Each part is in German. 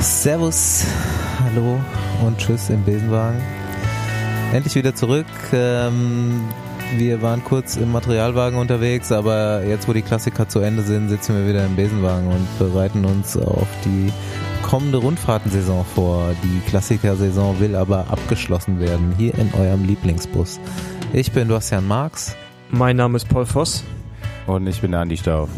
Servus, hallo und tschüss im Besenwagen. Endlich wieder zurück. Ähm, wir waren kurz im Materialwagen unterwegs, aber jetzt, wo die Klassiker zu Ende sind, sitzen wir wieder im Besenwagen und bereiten uns auf die kommende Rundfahrtensaison vor. Die Klassikersaison will aber abgeschlossen werden, hier in eurem Lieblingsbus. Ich bin Bastian Marx. Mein Name ist Paul Voss. Und ich bin Andi Stauf.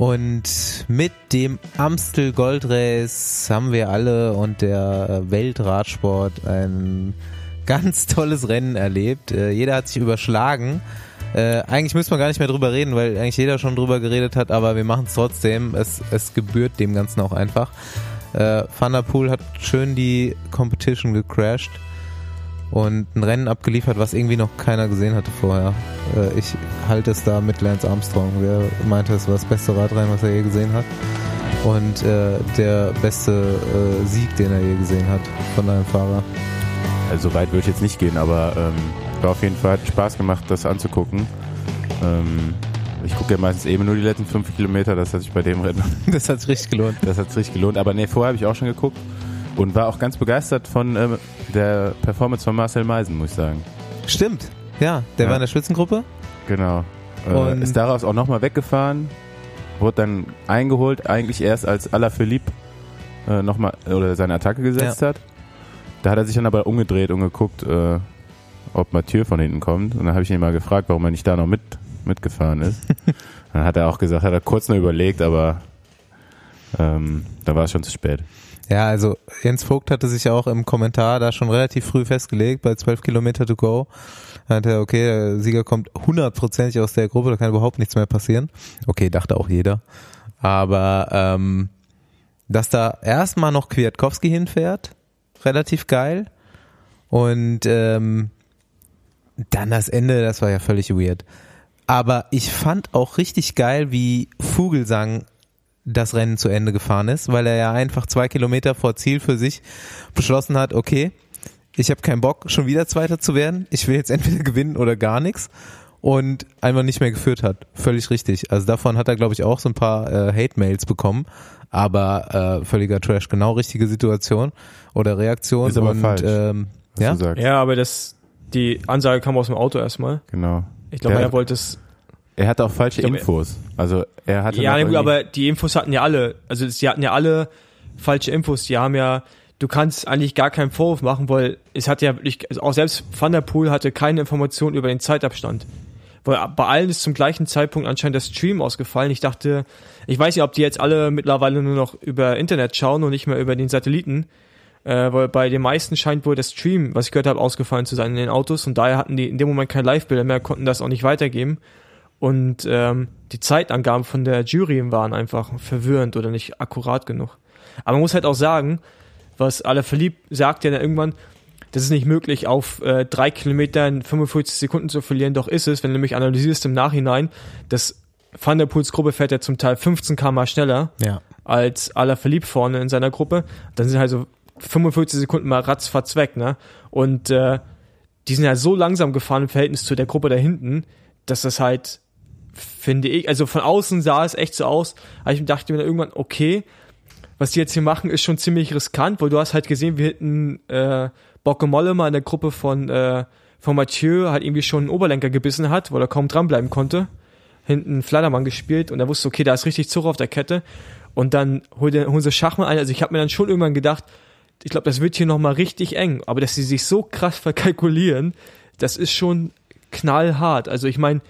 Und mit dem Amstel Gold Race haben wir alle und der Weltradsport ein ganz tolles Rennen erlebt. Äh, jeder hat sich überschlagen. Äh, eigentlich müssen wir gar nicht mehr drüber reden, weil eigentlich jeder schon drüber geredet hat, aber wir machen es trotzdem. Es, gebührt dem Ganzen auch einfach. Äh, Van der Poel hat schön die Competition gecrashed und ein Rennen abgeliefert, was irgendwie noch keiner gesehen hatte vorher. Äh, ich halte es da mit Lance Armstrong. Der meinte, es war das beste Radrennen, was er je gesehen hat. Und äh, der beste äh, Sieg, den er je gesehen hat von einem Fahrer. Also so weit würde ich jetzt nicht gehen, aber ähm, war auf jeden Fall hat Spaß gemacht, das anzugucken. Ähm, ich gucke ja meistens eben nur die letzten fünf Kilometer, das hat sich bei dem Rennen. Das hat sich richtig gelohnt. Das hat sich richtig gelohnt. Aber nee, vorher habe ich auch schon geguckt und war auch ganz begeistert von ähm, der Performance von Marcel Meisen, muss ich sagen. Stimmt, ja, der Ja. war in der Spitzengruppe. Genau. Äh, Und- ist daraus auch nochmal weggefahren, wurde dann eingeholt, eigentlich erst als Alaphilippe äh, nochmal oder seine Attacke gesetzt hat. Da hat er sich dann aber umgedreht und geguckt, äh, ob Mathieu von hinten kommt. Und dann habe ich ihn mal gefragt, warum er nicht da noch mit, mitgefahren ist. dann hat er auch gesagt, hat er kurz noch überlegt, aber ähm, da war es schon zu spät. Ja, also Jens Vogt hatte sich auch im Kommentar da schon relativ früh festgelegt, bei 12 Kilometer to go. Da hat okay, der Sieger kommt hundertprozentig aus der Gruppe, da kann überhaupt nichts mehr passieren. Okay, dachte auch jeder. Aber ähm, dass da erstmal noch Kwiatkowski hinfährt, relativ geil. Und ähm, dann das Ende, das war ja völlig weird. Aber ich fand auch richtig geil, wie Vogelsang das Rennen zu Ende gefahren ist, weil er ja einfach zwei Kilometer vor Ziel für sich beschlossen hat, okay, ich habe keinen Bock, schon wieder Zweiter zu werden. Ich will jetzt entweder gewinnen oder gar nichts. Und einfach nicht mehr geführt hat. Völlig richtig. Also davon hat er, glaube ich, auch so ein paar äh, Hate-Mails bekommen. Aber äh, völliger Trash. Genau richtige Situation oder Reaktion. Ist aber und, falsch, Ähm, Was ja? du sagst. Ja, aber das, die Ansage kam aus dem Auto erstmal. Genau. Ich glaube, er wollte es. Er hatte auch falsche Ich glaub, er- Infos. Also er hatte Ja, gut, aber die Infos hatten ja alle. Also sie hatten ja alle falsche Infos. Die haben ja, du kannst eigentlich gar keinen Vorwurf machen, weil es hat ja wirklich, also auch selbst Van der Poel hatte keine Information über den Zeitabstand. Weil bei allen ist zum gleichen Zeitpunkt anscheinend der Stream ausgefallen. Ich dachte, ich weiß nicht, ob die jetzt alle mittlerweile nur noch über Internet schauen und nicht mehr über den Satelliten. Äh, weil bei den meisten scheint wohl der Stream, was ich gehört habe, ausgefallen zu sein in den Autos und daher hatten die in dem Moment keine Live-Bilder mehr, konnten das auch nicht weitergeben. Und ähm, die Zeitangaben von der Jury waren einfach verwirrend oder nicht akkurat genug. Aber man muss halt auch sagen, was alle verliebt sagt ja dann irgendwann, das ist nicht möglich, auf äh, drei Kilometer in 45 Sekunden zu verlieren. Doch ist es, wenn du nämlich analysierst im Nachhinein, dass Van der Poels Gruppe fährt ja zum Teil 15 km schneller Ja. als aller verliebt vorne in seiner Gruppe. Dann sind halt so 45 Sekunden mal ratzfatz weg, ne? Und äh, die sind ja so langsam gefahren im Verhältnis zu der Gruppe da hinten, dass das halt, finde ich, also von außen sah es echt so aus, aber ich dachte mir dann irgendwann, okay, was die jetzt hier machen, ist schon ziemlich riskant, weil du hast halt gesehen, wie hinten äh, Bocke Molle mal in der Gruppe von, äh, von Mathieu halt irgendwie schon einen Oberlenker gebissen hat, weil er kaum dranbleiben konnte. Hinten Flattermann gespielt und er wusste, okay, da ist richtig Zug auf der Kette. Und dann holt er- holen sie Schachmann ein. Also ich habe mir dann schon irgendwann gedacht, ich glaube, das wird hier nochmal richtig eng. Aber dass sie sich so krass verkalkulieren, das ist schon knallhart. Also ich meine,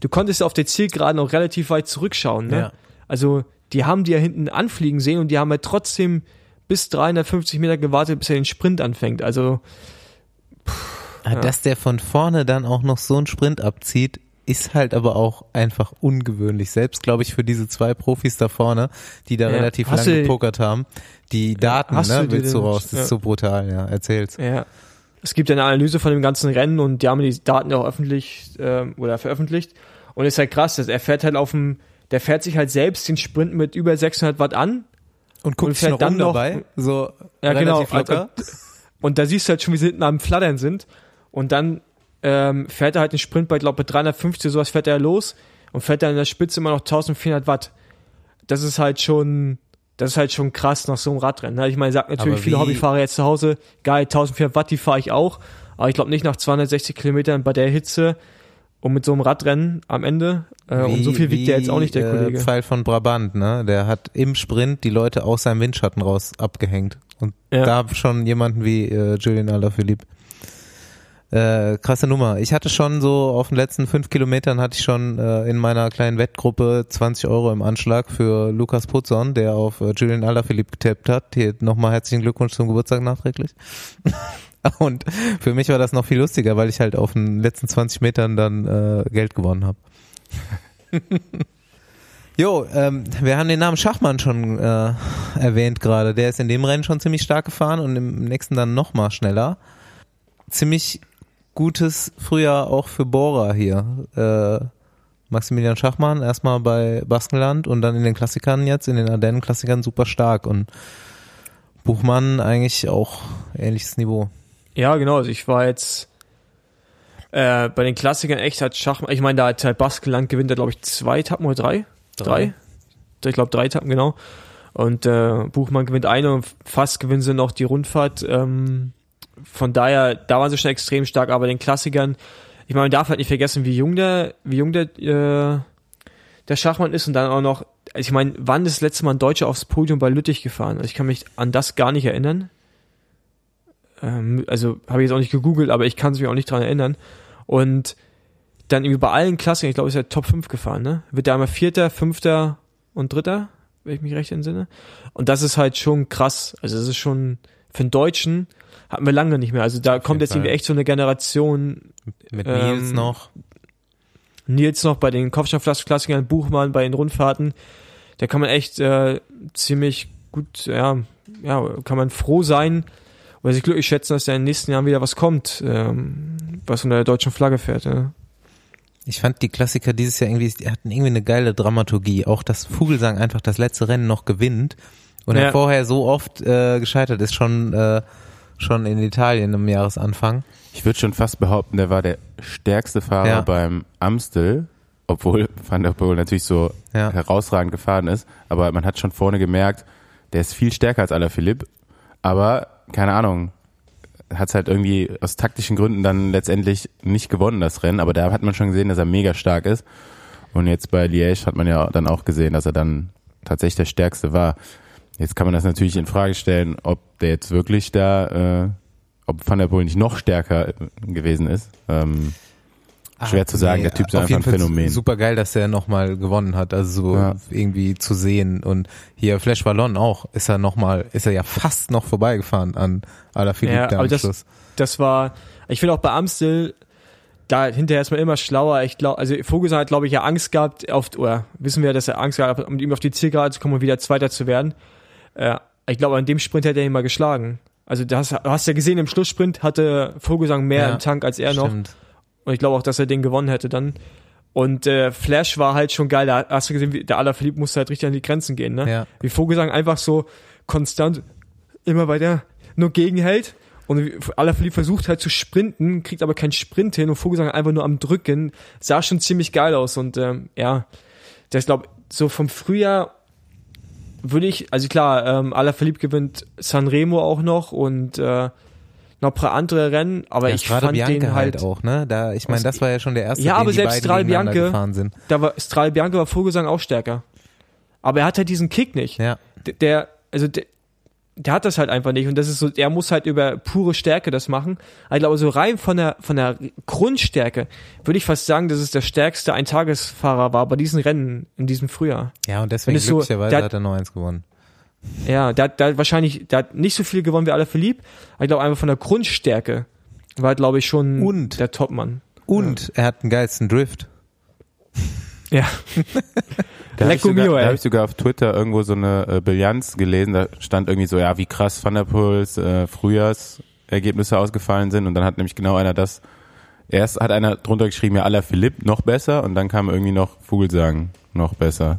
du konntest ja auf der Zielgeraden auch relativ weit zurückschauen. Ne? Ja. Also die haben die ja hinten anfliegen sehen und die haben ja trotzdem bis 350 Meter gewartet, bis er den Sprint anfängt. Also Ah, Dass der von vorne dann auch noch so einen Sprint abzieht, ist halt aber auch einfach ungewöhnlich. Selbst, glaube ich, für diese zwei Profis da vorne, die da Ja. relativ Hast lange gepokert haben. Die Daten, ne, willst du raus. Das ja. ist so brutal, ja. Erzähl's. Ja. Es gibt eine Analyse von dem ganzen Rennen und die haben die Daten ja auch öffentlich ähm, oder veröffentlicht. Und ist halt krass, dass er fährt halt auf dem, der fährt sich halt selbst den Sprint mit über 600 Watt an. Und guckt Und sich fährt noch dann um noch- dabei. So Ja, genau. locker. Und da siehst du halt schon, wie sie hinten am Flattern sind. Und dann ähm, fährt er halt den Sprint bei, glaube ich, 350, sowas fährt er los und fährt dann in der Spitze immer noch 1400 Watt. Das ist halt schon, das ist halt schon krass nach so einem Radrennen. ne? Ich meine, sagt natürlich Aber viele wie- Hobbyfahrer jetzt zu Hause, geil, 1400 Watt, die fahre ich auch. Aber ich glaube nicht nach 260 Kilometern bei der Hitze und mit so einem Radrennen am Ende. Äh, und so viel wiegt der jetzt auch nicht, der äh, Kollege. Pfeil von Brabant, ne? Der hat im Sprint die Leute aus seinem Windschatten raus abgehängt. Und Ja. da schon jemanden wie äh, Julian Alaphilippe. Äh, krasse Nummer. Ich hatte schon so auf den letzten fünf Kilometern hatte ich schon äh, in meiner kleinen Wettgruppe 20 Euro im Anschlag für Lukas Putzon, der auf äh, Julian Alaphilippe getappt hat. Hier nochmal herzlichen Glückwunsch zum Geburtstag nachträglich. Und für mich war das noch viel lustiger, weil ich halt auf den letzten 20 Metern dann äh, Geld gewonnen habe. Jo, ähm, wir haben den Namen Schachmann schon äh, erwähnt gerade. Der ist in dem Rennen schon ziemlich stark gefahren und im nächsten dann noch mal schneller. Ziemlich gutes Frühjahr auch für Bora hier. Äh, Maximilian Schachmann erstmal bei Baskenland und dann in den Klassikern jetzt, in den Ardennen-Klassikern super stark und Buchmann eigentlich auch ähnliches Niveau. Ja, genau. Also ich war jetzt äh, bei den Klassikern echt hat Schachmann, ich meine, da hat halt Baskeland gewinnt er, glaube ich, zwei Etappen oder drei? Drei? Ich glaube, drei Etappen, genau. Und äh, Buchmann gewinnt eine und fast gewinnen sie noch die Rundfahrt. Ähm, von daher, da waren sie schon extrem stark, aber den Klassikern, ich meine, man darf halt nicht vergessen, wie jung der, wie jung der, äh, der Schachmann ist und dann auch noch, also ich meine, wann ist das letzte Mal ein Deutscher aufs Podium bei Lüttich gefahren? Also ich kann mich an das gar nicht erinnern. Ähm, also habe ich jetzt auch nicht gegoogelt, aber ich kann es mich auch nicht dran erinnern. Und dann irgendwie bei allen Klassen, ich glaube, ist er Top 5 gefahren, ne? Wird da einmal Vierter, Fünfter und Dritter, wenn ich mich recht entsinne. Und das ist halt schon krass. Also das ist schon, für einen Deutschen hatten wir lange nicht mehr. Also da kommt jeden jetzt irgendwie Fall. echt so eine Generation Mit Ähm, Nils noch. Nils noch bei den Kopfsteinpflaster-Klassikern, Buchmann bei den Rundfahrten. Da kann man echt äh, ziemlich gut, ja, ja, kann man froh sein oder sich glücklich schätzen, dass da in den nächsten Jahren wieder was kommt, ähm, was unter der deutschen Flagge fährt. Ja. Ich fand die Klassiker dieses Jahr irgendwie, die hatten irgendwie eine geile Dramaturgie. Auch dass Vogelsang einfach das letzte Rennen noch gewinnt und Ja. er vorher so oft äh, gescheitert ist, schon, äh, schon in Italien im Jahresanfang. Ich würde schon fast behaupten, der war der stärkste Fahrer Ja. beim Amstel, obwohl Van der Poel natürlich so Ja. herausragend gefahren ist. Aber man hat schon vorne gemerkt, der ist viel stärker als Alaphilippe. Aber keine Ahnung, hat es halt irgendwie aus taktischen Gründen dann letztendlich nicht gewonnen, das Rennen. Aber da hat man schon gesehen, dass er mega stark ist. Und jetzt bei Liège hat man ja dann auch gesehen, dass er dann tatsächlich der Stärkste war. Jetzt kann man das natürlich in Frage stellen, ob der jetzt wirklich da, äh, ob Van der Poel nicht noch stärker äh, gewesen ist. Ähm, Schwer zu sagen, der Typ ist auf einfach jeden ein Fall Phänomen. Super geil, dass er nochmal gewonnen hat, also so Ja. irgendwie zu sehen. Und hier Flash Ballon auch, ist er nochmal, ist er ja fast noch vorbeigefahren an Alaphilippe Ja, da aber am das- Schluss. Das war, ich finde auch bei Amstel, da hinterher ist man immer schlauer. Ich glaube, also Vogelsang hat, glaube ich, ja Angst gehabt, auf, oder wissen wir, dass er Angst gehabt hat, um ihm auf die Zielgerade zu kommen und wieder Zweiter zu werden. Äh, ich glaube, an dem Sprint hätte er ihn mal geschlagen. Also du hast, hast ja gesehen, im Schlusssprint hatte Vogelsang mehr Ja, im Tank als er noch. Stimmt. Und ich glaube auch, dass er den gewonnen hätte dann. Und äh, Flash war halt schon geil. Da hast du gesehen, wie der Alaphilippe musste halt richtig an die Grenzen gehen. Ne? Ja. Wie Vogelsang einfach so konstant immer weiter nur gegenhält. Und Alaphilippe versucht halt zu sprinten, kriegt aber keinen Sprint hin und Vogelsang einfach nur am Drücken. Sah schon ziemlich geil aus. Und ähm, ja, das glaube so vom Frühjahr würde ich, also klar, ähm, Alaphilippe gewinnt Sanremo auch noch und äh, noch ein paar andere Rennen, aber Ja, ich Strade fand Bianca den halt, halt auch, ne? Da, ich meine, das war ja schon der erste, Ja, aber die selbst gefahren sind. da war Strahl Bianca war Vogelsang auch stärker. Aber er hat halt diesen Kick nicht. Ja. Der, also der, der hat das halt einfach nicht und das ist so, er muss halt über pure Stärke das machen. Ich glaube, so rein von der von der Grundstärke würde ich fast sagen, dass es der stärkste Eintagesfahrer war bei diesen Rennen in diesem Frühjahr. Ja, und deswegen es so- glücklicherweise der- hat er noch eins gewonnen. Ja, der, hat- der hat wahrscheinlich, der hat nicht so viel gewonnen wie Alaphilippe, aber ich glaube einfach von der Grundstärke war, glaube ich, schon Und- der Topmann. Und er hat den geilsten Drift. Ja. Da habe ich, sogar- mio, da hab ich sogar auf Twitter irgendwo so eine äh, Bilanz gelesen, da stand irgendwie so, ja, wie krass Van der Poels äh, Frühjahrsergebnisse ausgefallen sind und dann hat nämlich genau einer das, erst hat einer drunter geschrieben, ja, aller Philipp noch besser und dann kam irgendwie noch Vogelsang noch besser.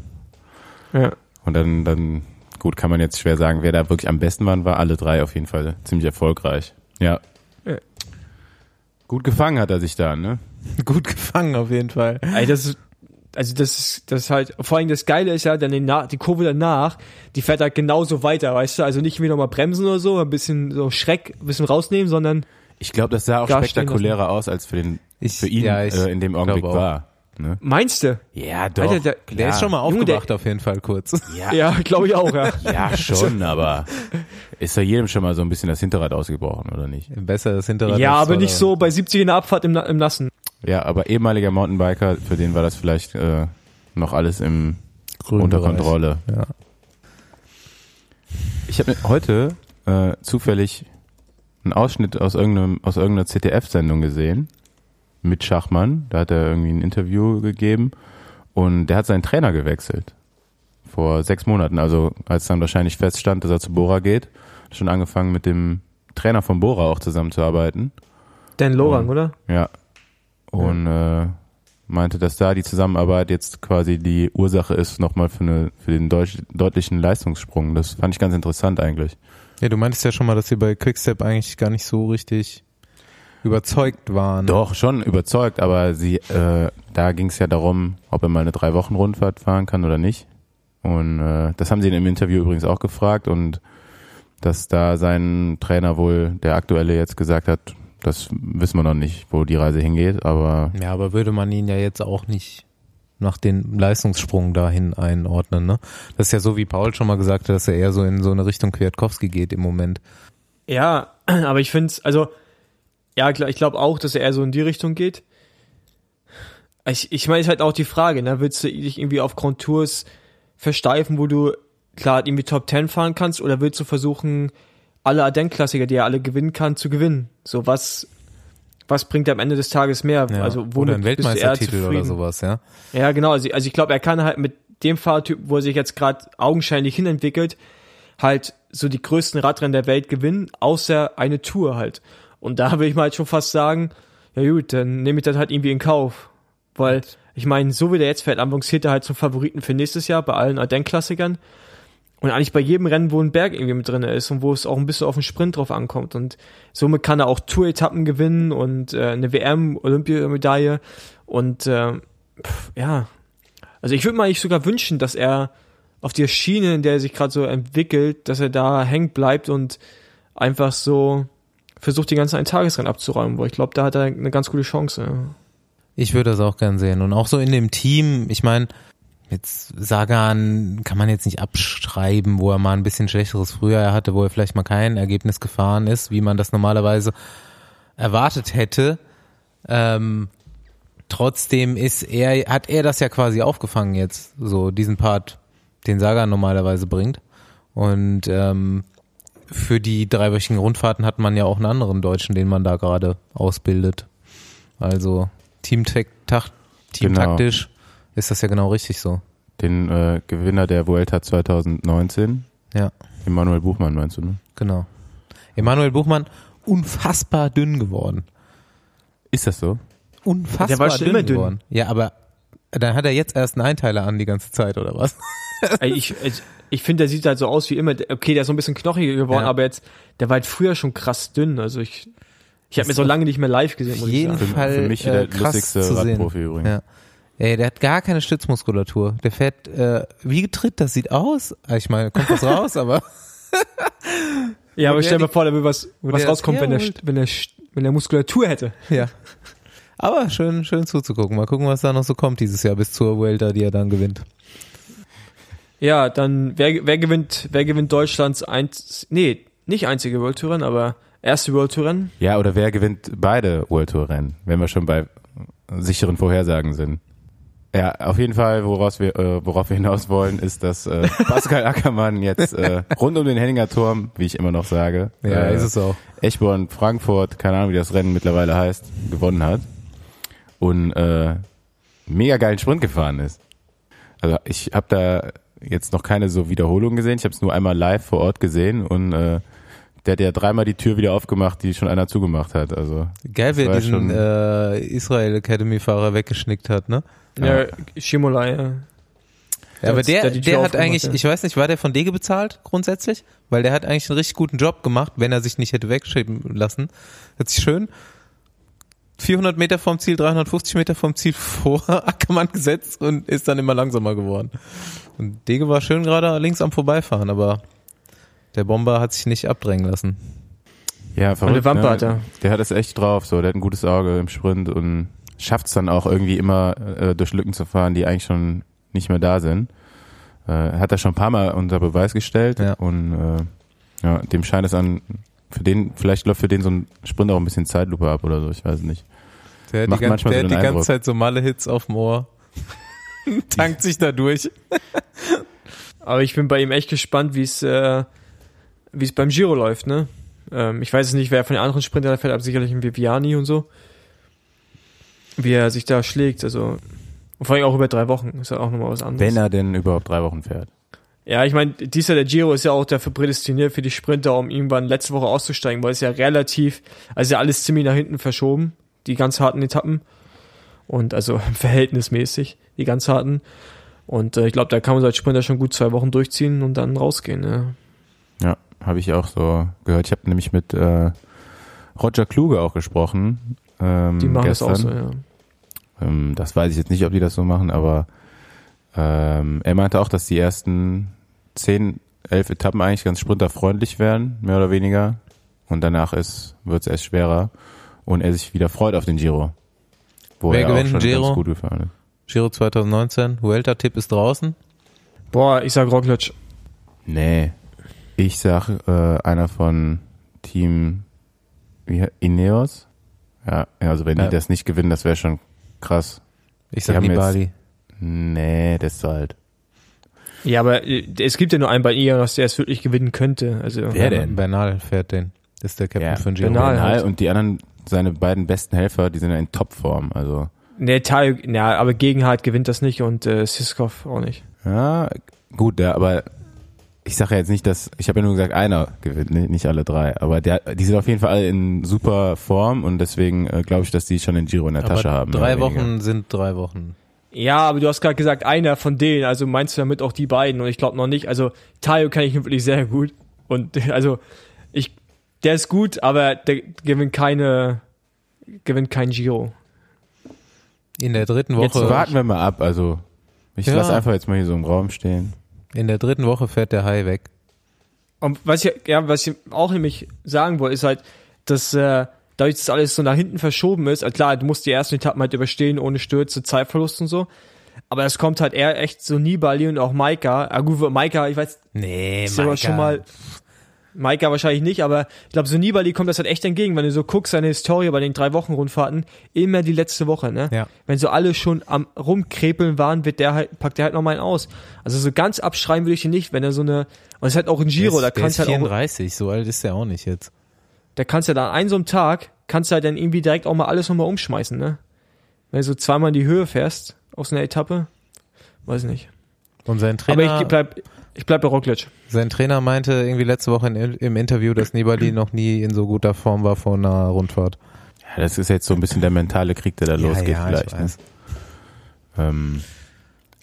ja. Und dann, dann, gut, kann man jetzt schwer sagen, wer da wirklich am besten waren, war alle drei auf jeden Fall ziemlich erfolgreich. Ja. Ja. Gut gefangen hat er sich da, ne? Gut gefangen auf jeden Fall. Ey, das ist, also das ist, das ist halt, vor allem das Geile ist ja, dann die, die Kurve danach, die fährt halt genauso weiter, weißt du, also nicht wie nochmal bremsen oder so, ein bisschen so Schreck, ein bisschen rausnehmen, sondern Ich glaube, das sah auch spektakulärer aus, als für, den, Ich- für ihn ja, ich äh, in dem Augenblick war. Ne? meinst du? Ja, doch. Alter, der- Der ist schon mal Junge, der- aufgewacht auf jeden Fall kurz. ja, Ja, glaube ich auch, ja. ja, schon, aber ist ja jedem schon mal so ein bisschen das Hinterrad ausgebrochen, oder nicht? Besser das Hinterrad. ja, aber nicht so bei 70 in der Abfahrt im, im Nassen. Ja, aber ehemaliger Mountainbiker, für den war das vielleicht äh, noch alles im unter Bereich. Kontrolle. Ja. Ich habe heute äh, zufällig einen Ausschnitt aus irgendeinem aus irgendeiner ZDF-Sendung gesehen mit Schachmann. Da hat er irgendwie ein Interview gegeben und der hat seinen Trainer gewechselt vor sechs Monaten. Also als dann wahrscheinlich feststand, dass er zu Bora geht, schon angefangen mit dem Trainer von Bora auch zusammenzuarbeiten. Dan Lorang, Mhm. oder? Ja. Und äh, meinte, dass da die Zusammenarbeit jetzt quasi die Ursache ist nochmal für, eine, für den deutsch, deutlichen Leistungssprung. Das fand ich ganz interessant eigentlich. ja, du meintest ja schon mal, dass sie bei Quickstep eigentlich gar nicht so richtig überzeugt waren. Doch, schon überzeugt, aber sie, äh, da ging es ja darum, ob er mal eine drei Wochen Rundfahrt fahren kann oder nicht. Und äh, das haben sie ihn im Interview übrigens auch gefragt und dass da sein Trainer wohl, der aktuelle jetzt gesagt hat, das wissen wir noch nicht, wo die Reise hingeht, aber Ja, aber würde man ihn ja jetzt auch nicht nach den Leistungssprung dahin einordnen, ne? Das ist ja so, wie Paul schon mal gesagt hat, dass er eher so in so eine Richtung Kwiatkowski geht im Moment. Ja, aber ich finde es, also, ja, klar, ich glaube auch, dass er eher so in die Richtung geht. Ich, ich meine, ist halt auch die Frage, ne? Willst du dich irgendwie auf Grand Tours versteifen, wo du klar irgendwie Top 10 fahren kannst, oder willst du versuchen, alle Ardennes-Klassiker, die er alle gewinnen kann, zu gewinnen? So, was, was bringt er am Ende des Tages mehr? Ja. Also, Oder womit ein du eher Weltmeistertitel oder sowas, ja. Ja, genau. Also, also ich glaube, er kann halt mit dem Fahrtyp, wo er sich jetzt gerade augenscheinlich hinentwickelt, halt so die größten Radrennen der Welt gewinnen, außer eine Tour halt. Und da will ich mal halt schon fast sagen, ja gut, dann nehme ich das halt irgendwie in Kauf. Weil, ich meine, so wie der jetzt fährt, avanciert er halt zum Favoriten für nächstes Jahr bei allen Ardennes-Klassikern. Und eigentlich bei jedem Rennen, wo ein Berg irgendwie mit drin ist und wo es auch ein bisschen auf den Sprint drauf ankommt. Und somit kann er auch Tour-Etappen gewinnen und äh, eine WM-Olympiamedaille. Und äh, pff, ja, also ich würde mir eigentlich sogar wünschen, dass er auf der Schiene, in der er sich gerade so entwickelt, dass er da hängen bleibt und einfach so versucht, die ganzen Eintagesrennen abzuräumen, wo ich glaube, da hat er eine ganz gute Chance. Ja. Ich würde das auch gern sehen. Und auch so in dem Team, ich meine, jetzt Sagan kann man jetzt nicht abschreiben, wo er mal ein bisschen schlechteres Frühjahr hatte, wo er vielleicht mal kein Ergebnis gefahren ist, wie man das normalerweise erwartet hätte. Ähm, trotzdem ist er, hat er das ja quasi aufgefangen jetzt, so diesen Part, den Sagan normalerweise bringt. Und ähm, für die dreiwöchigen Rundfahrten hat man ja auch einen anderen Deutschen, den man da gerade ausbildet. Also Teamtech, Tach, teamtaktisch ist das ja genau richtig so. den äh, Gewinner der Vuelta 2019, Ja, Emanuel Buchmann meinst du, ne? genau. Emanuel Buchmann, unfassbar dünn geworden. Ist das so? Unfassbar Der war schon dünn immer dünn. geworden. Ja, aber dann hat er jetzt erst einen Einteiler an die ganze Zeit, oder was? Ey, ich ich, ich finde, der sieht halt so aus wie immer. Okay, der ist so ein bisschen knochiger geworden, Ja. aber jetzt, der war halt früher schon krass dünn. Also ich, ich habe mir so lange nicht mehr live gesehen, muss ich jeden sagen. Für, Fall, für mich äh, der krass lustigste zu sehen. Radprofi übrigens. Ja. Ey, der hat gar keine Stützmuskulatur. Der fährt äh, wie getritt, das sieht aus. Ah, Ich meine, kommt was raus, aber Ja, aber stell der dir vor, da will was, was der rauskommt, wenn der, herholt. wenn der, wenn der Muskulatur hätte. ja. Aber schön, schön zuzugucken. Mal gucken, was da noch so kommt dieses Jahr bis zur Vuelta, die er dann gewinnt. Ja, dann, wer, wer gewinnt, wer gewinnt Deutschlands eins, nee, nicht einzige World Tour Rennen, aber erste World Tour Rennen? Ja, oder wer gewinnt beide World Tour Rennen, wenn wir schon bei sicheren Vorhersagen sind? Ja, auf jeden Fall, woraus wir, äh, worauf wir hinaus wollen, ist, dass äh, Pascal Ackermann jetzt äh, rund um den Henninger Turm, wie ich immer noch sage, Ja, äh, ist es auch. Eschborn, Frankfurt, keine Ahnung, wie das Rennen mittlerweile heißt, gewonnen hat und äh, mega geilen Sprint gefahren ist. Also ich habe da jetzt noch keine so Wiederholung gesehen, ich habe es nur einmal live vor Ort gesehen und äh, der hat ja dreimal die Tür wieder aufgemacht, die schon einer zugemacht hat. Also Geil, wer diesen schon- äh, Israel Academy Fahrer weggeschnickt hat, ne? Ja, Shimola, ja. Ja, aber der, der Tür hat eigentlich, ja. ich weiß nicht, war der von Dege bezahlt grundsätzlich? Weil der hat eigentlich einen richtig guten Job gemacht, wenn er sich nicht hätte wegschieben lassen. Hat sich schön 400 Meter vom Ziel, 350 Meter vom Ziel vor Ackermann gesetzt und ist dann immer langsamer geworden. Und Dege war schön gerade links am Vorbeifahren, aber der Bomber hat sich nicht abdrängen lassen. Ja, verrückt, eine Wampe ne? hat er. Der hat es echt drauf, so. Der hat ein gutes Auge im Sprint und schafft es dann auch irgendwie immer äh, durch Lücken zu fahren, die eigentlich schon nicht mehr da sind. Äh, hat er schon ein paar Mal unter Beweis gestellt Ja. und äh, ja, dem scheint es an, für den, vielleicht läuft für den so ein Sprint auch ein bisschen Zeitlupe ab oder so, ich weiß nicht. Der hat Macht die, gan- manchmal der so hat die ganze. Zeit so Malle-Hits auf dem Ohr. Tankt sich da durch. Aber ich bin bei ihm echt gespannt, wie es äh, wie es beim Giro läuft, ne? Ähm, ich weiß es nicht, wer von den anderen Sprintern fährt, aber sicherlich ein Viviani und so. Wie er sich da schlägt, also und vor allem auch über drei Wochen ist ja auch nochmal was anderes. Wenn er denn überhaupt drei Wochen fährt. Ja, ich meine, dieser der Giro ist ja auch dafür prädestiniert für die Sprinter, um irgendwann letzte Woche auszusteigen, weil es ja relativ, also ja alles ziemlich nach hinten verschoben, die ganz harten Etappen. Und also verhältnismäßig, die ganz harten. Und äh, ich glaube, da kann man als Sprinter schon gut zwei Wochen durchziehen und dann rausgehen. Ja. Ja, habe ich auch so gehört. Ich habe nämlich mit äh, Roger Kluge auch gesprochen. Ähm, Die machen gestern. das auch so, ja. Ähm, das weiß ich jetzt nicht, ob die das so machen, aber ähm, er meinte auch, dass die ersten zehn, elf Etappen eigentlich ganz sprinterfreundlich wären, mehr oder weniger. Und danach ist wird es erst schwerer und er sich wieder freut auf den Giro. Wo Wer er gewinnt auch schon den Giro? ganz gut gefahren ist. Giro 2019, Vuelta-Tipp ist draußen. Boah, ich sag Roglic. Nee, ich sag äh, einer von Team wie, Ineos. Ja, also wenn Ja. die das nicht gewinnen, das wäre schon krass. Ich sag Nibali. Nee, das ist halt. Ja, aber äh, es gibt ja nur einen bei Ineos, der es wirklich gewinnen könnte. Also Wer denn? Bernal fährt den. Das ist der Captain Ja, von Giro. Bernal. Bernal halt. und die anderen, seine beiden besten Helfer, die sind ja in Topform. Also Nee, Tayo, ja, aber Gegenhard gewinnt das nicht und äh, Siskov auch nicht. ja, gut, ja, aber ich sage ja jetzt nicht, dass ich habe ja nur gesagt, einer gewinnt, nee, nicht alle drei. Aber der, die sind auf jeden Fall alle in super Form und deswegen äh, glaube ich, dass die schon den Giro in der Aber Tasche haben. drei. Wochen sind drei Wochen. Ja, aber du hast gerade gesagt, einer von denen, also meinst du damit auch die beiden und ich glaube noch nicht. Also Tayo kann ich wirklich sehr gut und also ich, der ist gut, aber der gewinnt keine, gewinnt kein Giro. In der dritten Jetzt Woche, Warten wir mal ab. Also ich Ja. lasse einfach jetzt mal hier so im Raum stehen. In der dritten Woche fährt der Hai weg. Und was ich, ja, was ich auch nämlich sagen wollte, ist halt, dass äh, dadurch, dass alles so nach hinten verschoben ist, also klar, du musst die ersten Etappen halt überstehen, ohne Stürze, Zeitverlust und so. Aber es kommt halt eher echt so Nibali und auch Maika. Ah, gut, Maika, ich weiß, Nee, aber schon mal. Maika wahrscheinlich nicht, aber ich glaube, so Nibali kommt das halt echt entgegen, wenn du so guckst, seine Historie bei den drei Wochen Rundfahrten, immer die letzte Woche, ne? Ja. Wenn so alle schon am rumkrepeln waren, wird der halt, packt der halt noch mal einen aus. Also so ganz abschreiben würde ich ihn nicht, wenn er so eine, und es ist halt auch ein Giro, der da kannst du halt auch, 34, so alt ist der auch nicht jetzt. da kannst du halt an einem so einem Tag, kannst du halt dann irgendwie direkt auch mal alles nochmal umschmeißen, ne? Wenn du so zweimal in die Höhe fährst, aus einer Etappe, weiß nicht. Und sein Aber Trainer, ich bleib, ich bleib bei Roglic. sein Trainer meinte irgendwie letzte Woche in, im Interview, dass Nibali noch nie in so guter Form war vor einer Rundfahrt. Ja, das ist jetzt so ein bisschen der mentale Krieg, der da losgeht ja, ich vielleicht. Ne? weiß. Ähm,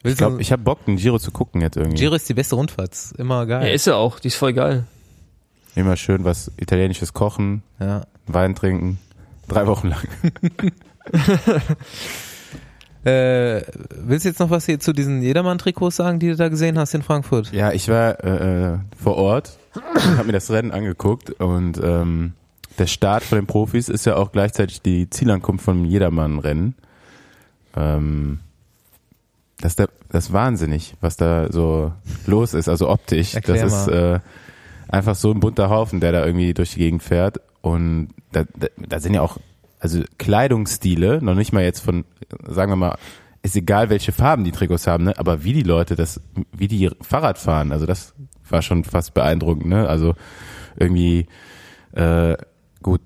ich glaube, ich habe Bock, den Giro zu gucken jetzt irgendwie. Giro ist die beste Rundfahrt, ist immer geil. Ja, ist er auch, die ist voll geil. Immer schön was italienisches kochen, ja. Wein trinken, drei Wochen lang. Äh, willst du jetzt noch was hier zu diesen Jedermann-Trikots sagen, die du da gesehen hast in Frankfurt? Ja, ich war äh, äh, vor Ort habe mir das Rennen angeguckt und ähm, der Start von den Profis ist ja auch gleichzeitig die Zielankunft vom Jedermann-Rennen. Ähm, das, ist der, das ist wahnsinnig, was da so los ist, also optisch. Erklär das ist äh, einfach so ein bunter Haufen, der da irgendwie durch die Gegend fährt. Und da, da, da sind ja auch, also Kleidungsstile, noch nicht mal jetzt von, sagen wir mal, ist egal, welche Farben die Trikots haben, ne? aber wie die Leute das, wie die Fahrrad fahren, also das war schon fast beeindruckend, ne? Also irgendwie äh, gut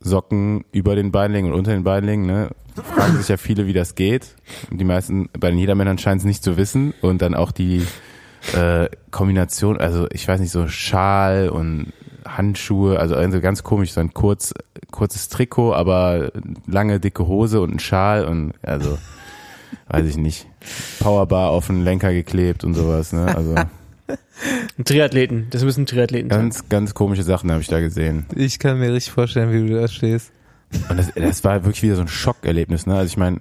Socken über den Beinlingen und unter den Beinlingen, ne? Fragen sich ja viele, wie das geht. Und die meisten, bei den Jedermännern scheinen es nicht zu wissen. Und dann auch die äh, Kombination, also ich weiß nicht, so Schal und Handschuhe, also also ganz komisch, so ein kurz, kurzes Trikot, aber lange, dicke Hose und ein Schal und also weiß ich nicht. Powerbar auf den Lenker geklebt und sowas, ne? Also Triathleten, das müssen Triathleten sein. ganz, ganz komische Sachen habe ich da gesehen. Ich kann mir richtig vorstellen, wie du da stehst. Und das, das war wirklich wieder so ein Schockerlebnis. Ne? Also ich meine,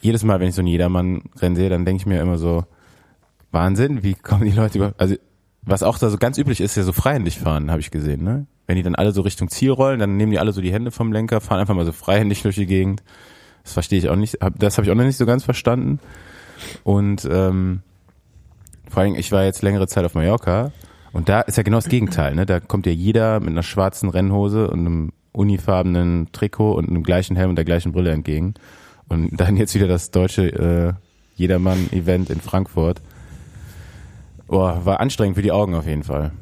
jedes Mal, wenn ich so einen Jedermann-Rennen sehe, dann denke ich mir immer so, Wahnsinn, wie kommen die Leute über... Also was auch da so ganz üblich ist, ja so freihändig fahren, habe ich gesehen. Ne? Wenn die dann alle so Richtung Ziel rollen, dann nehmen die alle so die Hände vom Lenker, fahren einfach mal so freihändig durch die Gegend. Das verstehe ich auch nicht. Hab- Das habe ich auch noch nicht so ganz verstanden. Und ähm, vor allem, ich war jetzt längere Zeit auf Mallorca und da ist ja genau das Gegenteil. Ne? Da kommt ja jeder mit einer schwarzen Rennhose und einem unifarbenen Trikot und einem gleichen Helm und der gleichen Brille entgegen. Und dann jetzt wieder das deutsche äh, Jedermann-Event in Frankfurt. Boah, war anstrengend für die Augen auf jeden Fall.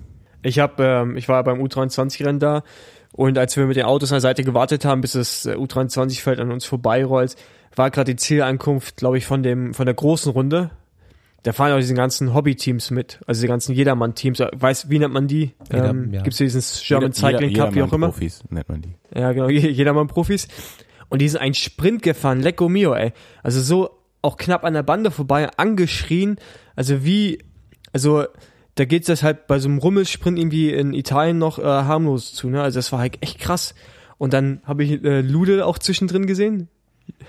Ich habe, ähm, ich war beim U23-Rennen da und als wir mit den Autos an der Seite gewartet haben, bis das äh, U23-Feld an uns vorbeirollt, war gerade die Zielankunft, glaube ich, von dem, von der großen Runde. Da fahren auch diese ganzen Hobby-Teams mit, also die ganzen Jedermann-Teams. Weiß, wie nennt man die? Jeder- ähm, ja. Gibt's diesen German Jeder- Cycling jeder- Cup, wie auch immer? Profis nennt man die. Ja, genau, je- Jedermann-Profis. Und die sind einen Sprint gefahren, lecco mio, ey. Also so auch knapp an der Bande vorbei, angeschrien. Also wie, also da geht's das halt bei so einem Rummelsprint irgendwie in Italien noch äh, harmlos zu, ne? Also das war halt echt krass. Und dann habe ich äh, Lude auch zwischendrin gesehen.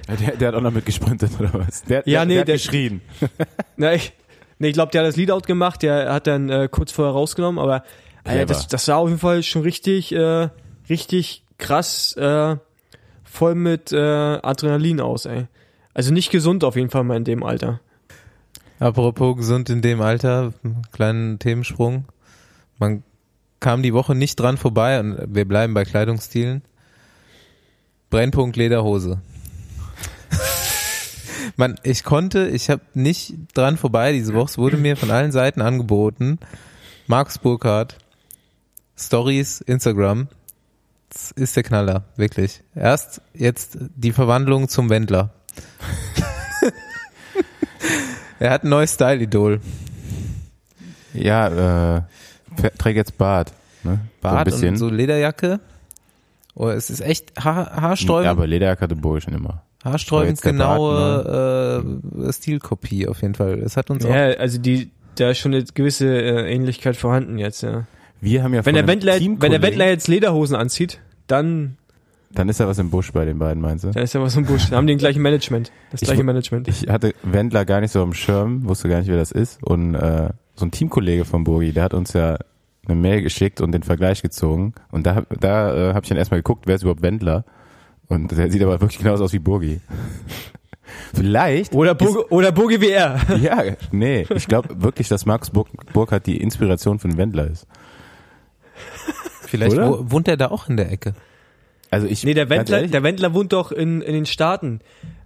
Ja, Der, der hat auch noch mitgesprintet oder was? Der, Ja, der, nee, der hat der- geschrien. Na, ich, nee, ich glaube, der hat das Leadout gemacht, der hat dann äh, kurz vorher rausgenommen, aber Clever. das, das sah auf jeden Fall schon richtig, äh, richtig krass, äh, voll mit äh, Adrenalin aus, ey. Also nicht gesund auf jeden Fall mal in dem Alter. Apropos gesund in dem Alter, kleinen Themensprung. Man kam die Woche nicht dran vorbei und wir bleiben bei Kleidungsstilen. Brennpunkt Lederhose. Man, ich konnte, ich habe nicht dran vorbei diese Woche, es wurde mir von allen Seiten angeboten. Markus Burkhardt, Stories, Instagram, das ist der Knaller, wirklich. Erst jetzt die Verwandlung zum Wendler. Er hat ein neues Style-Idol. Ja, äh, trägt jetzt Bart. Ne? Bart so ein bisschen. und so Lederjacke. Oh, es ist echt haar haarsträubend, Ja, aber Lederjacke hatte Bowie schon immer. haarsträubend der ne? genaue äh, Stilkopie auf jeden Fall. Es hat uns auch Ja, also die, da ist schon eine gewisse äh, Ähnlichkeit vorhanden jetzt, ja. Wir haben ja Wenn der Wendler, wenn der Wendler jetzt Lederhosen anzieht, dann, Dann ist da was im Busch bei den beiden, meinst du? dann ist ja was im Busch. Dann haben die den gleichen Management. Das Ich gleiche wu- Management. Ich hatte Wendler gar nicht so am Schirm, wusste gar nicht, wer das ist. Und äh, so ein Teamkollege von Burgi, der hat uns ja eine Mail geschickt und den Vergleich gezogen. Und da, da äh, habe ich dann erstmal geguckt, wer ist überhaupt Wendler. Und der sieht aber wirklich genauso aus wie Burgi. Vielleicht. Oder Burg, oder Burgi WR. Ist, ja, nee. Ich glaube wirklich, dass Max Burg, Burkhardt die Inspiration für den Wendler ist. vielleicht Oder? wo, wohnt er da auch in der Ecke. Also ich. Nee, der Wendler, ehrlich, der Wendler wohnt doch in, in den Staaten.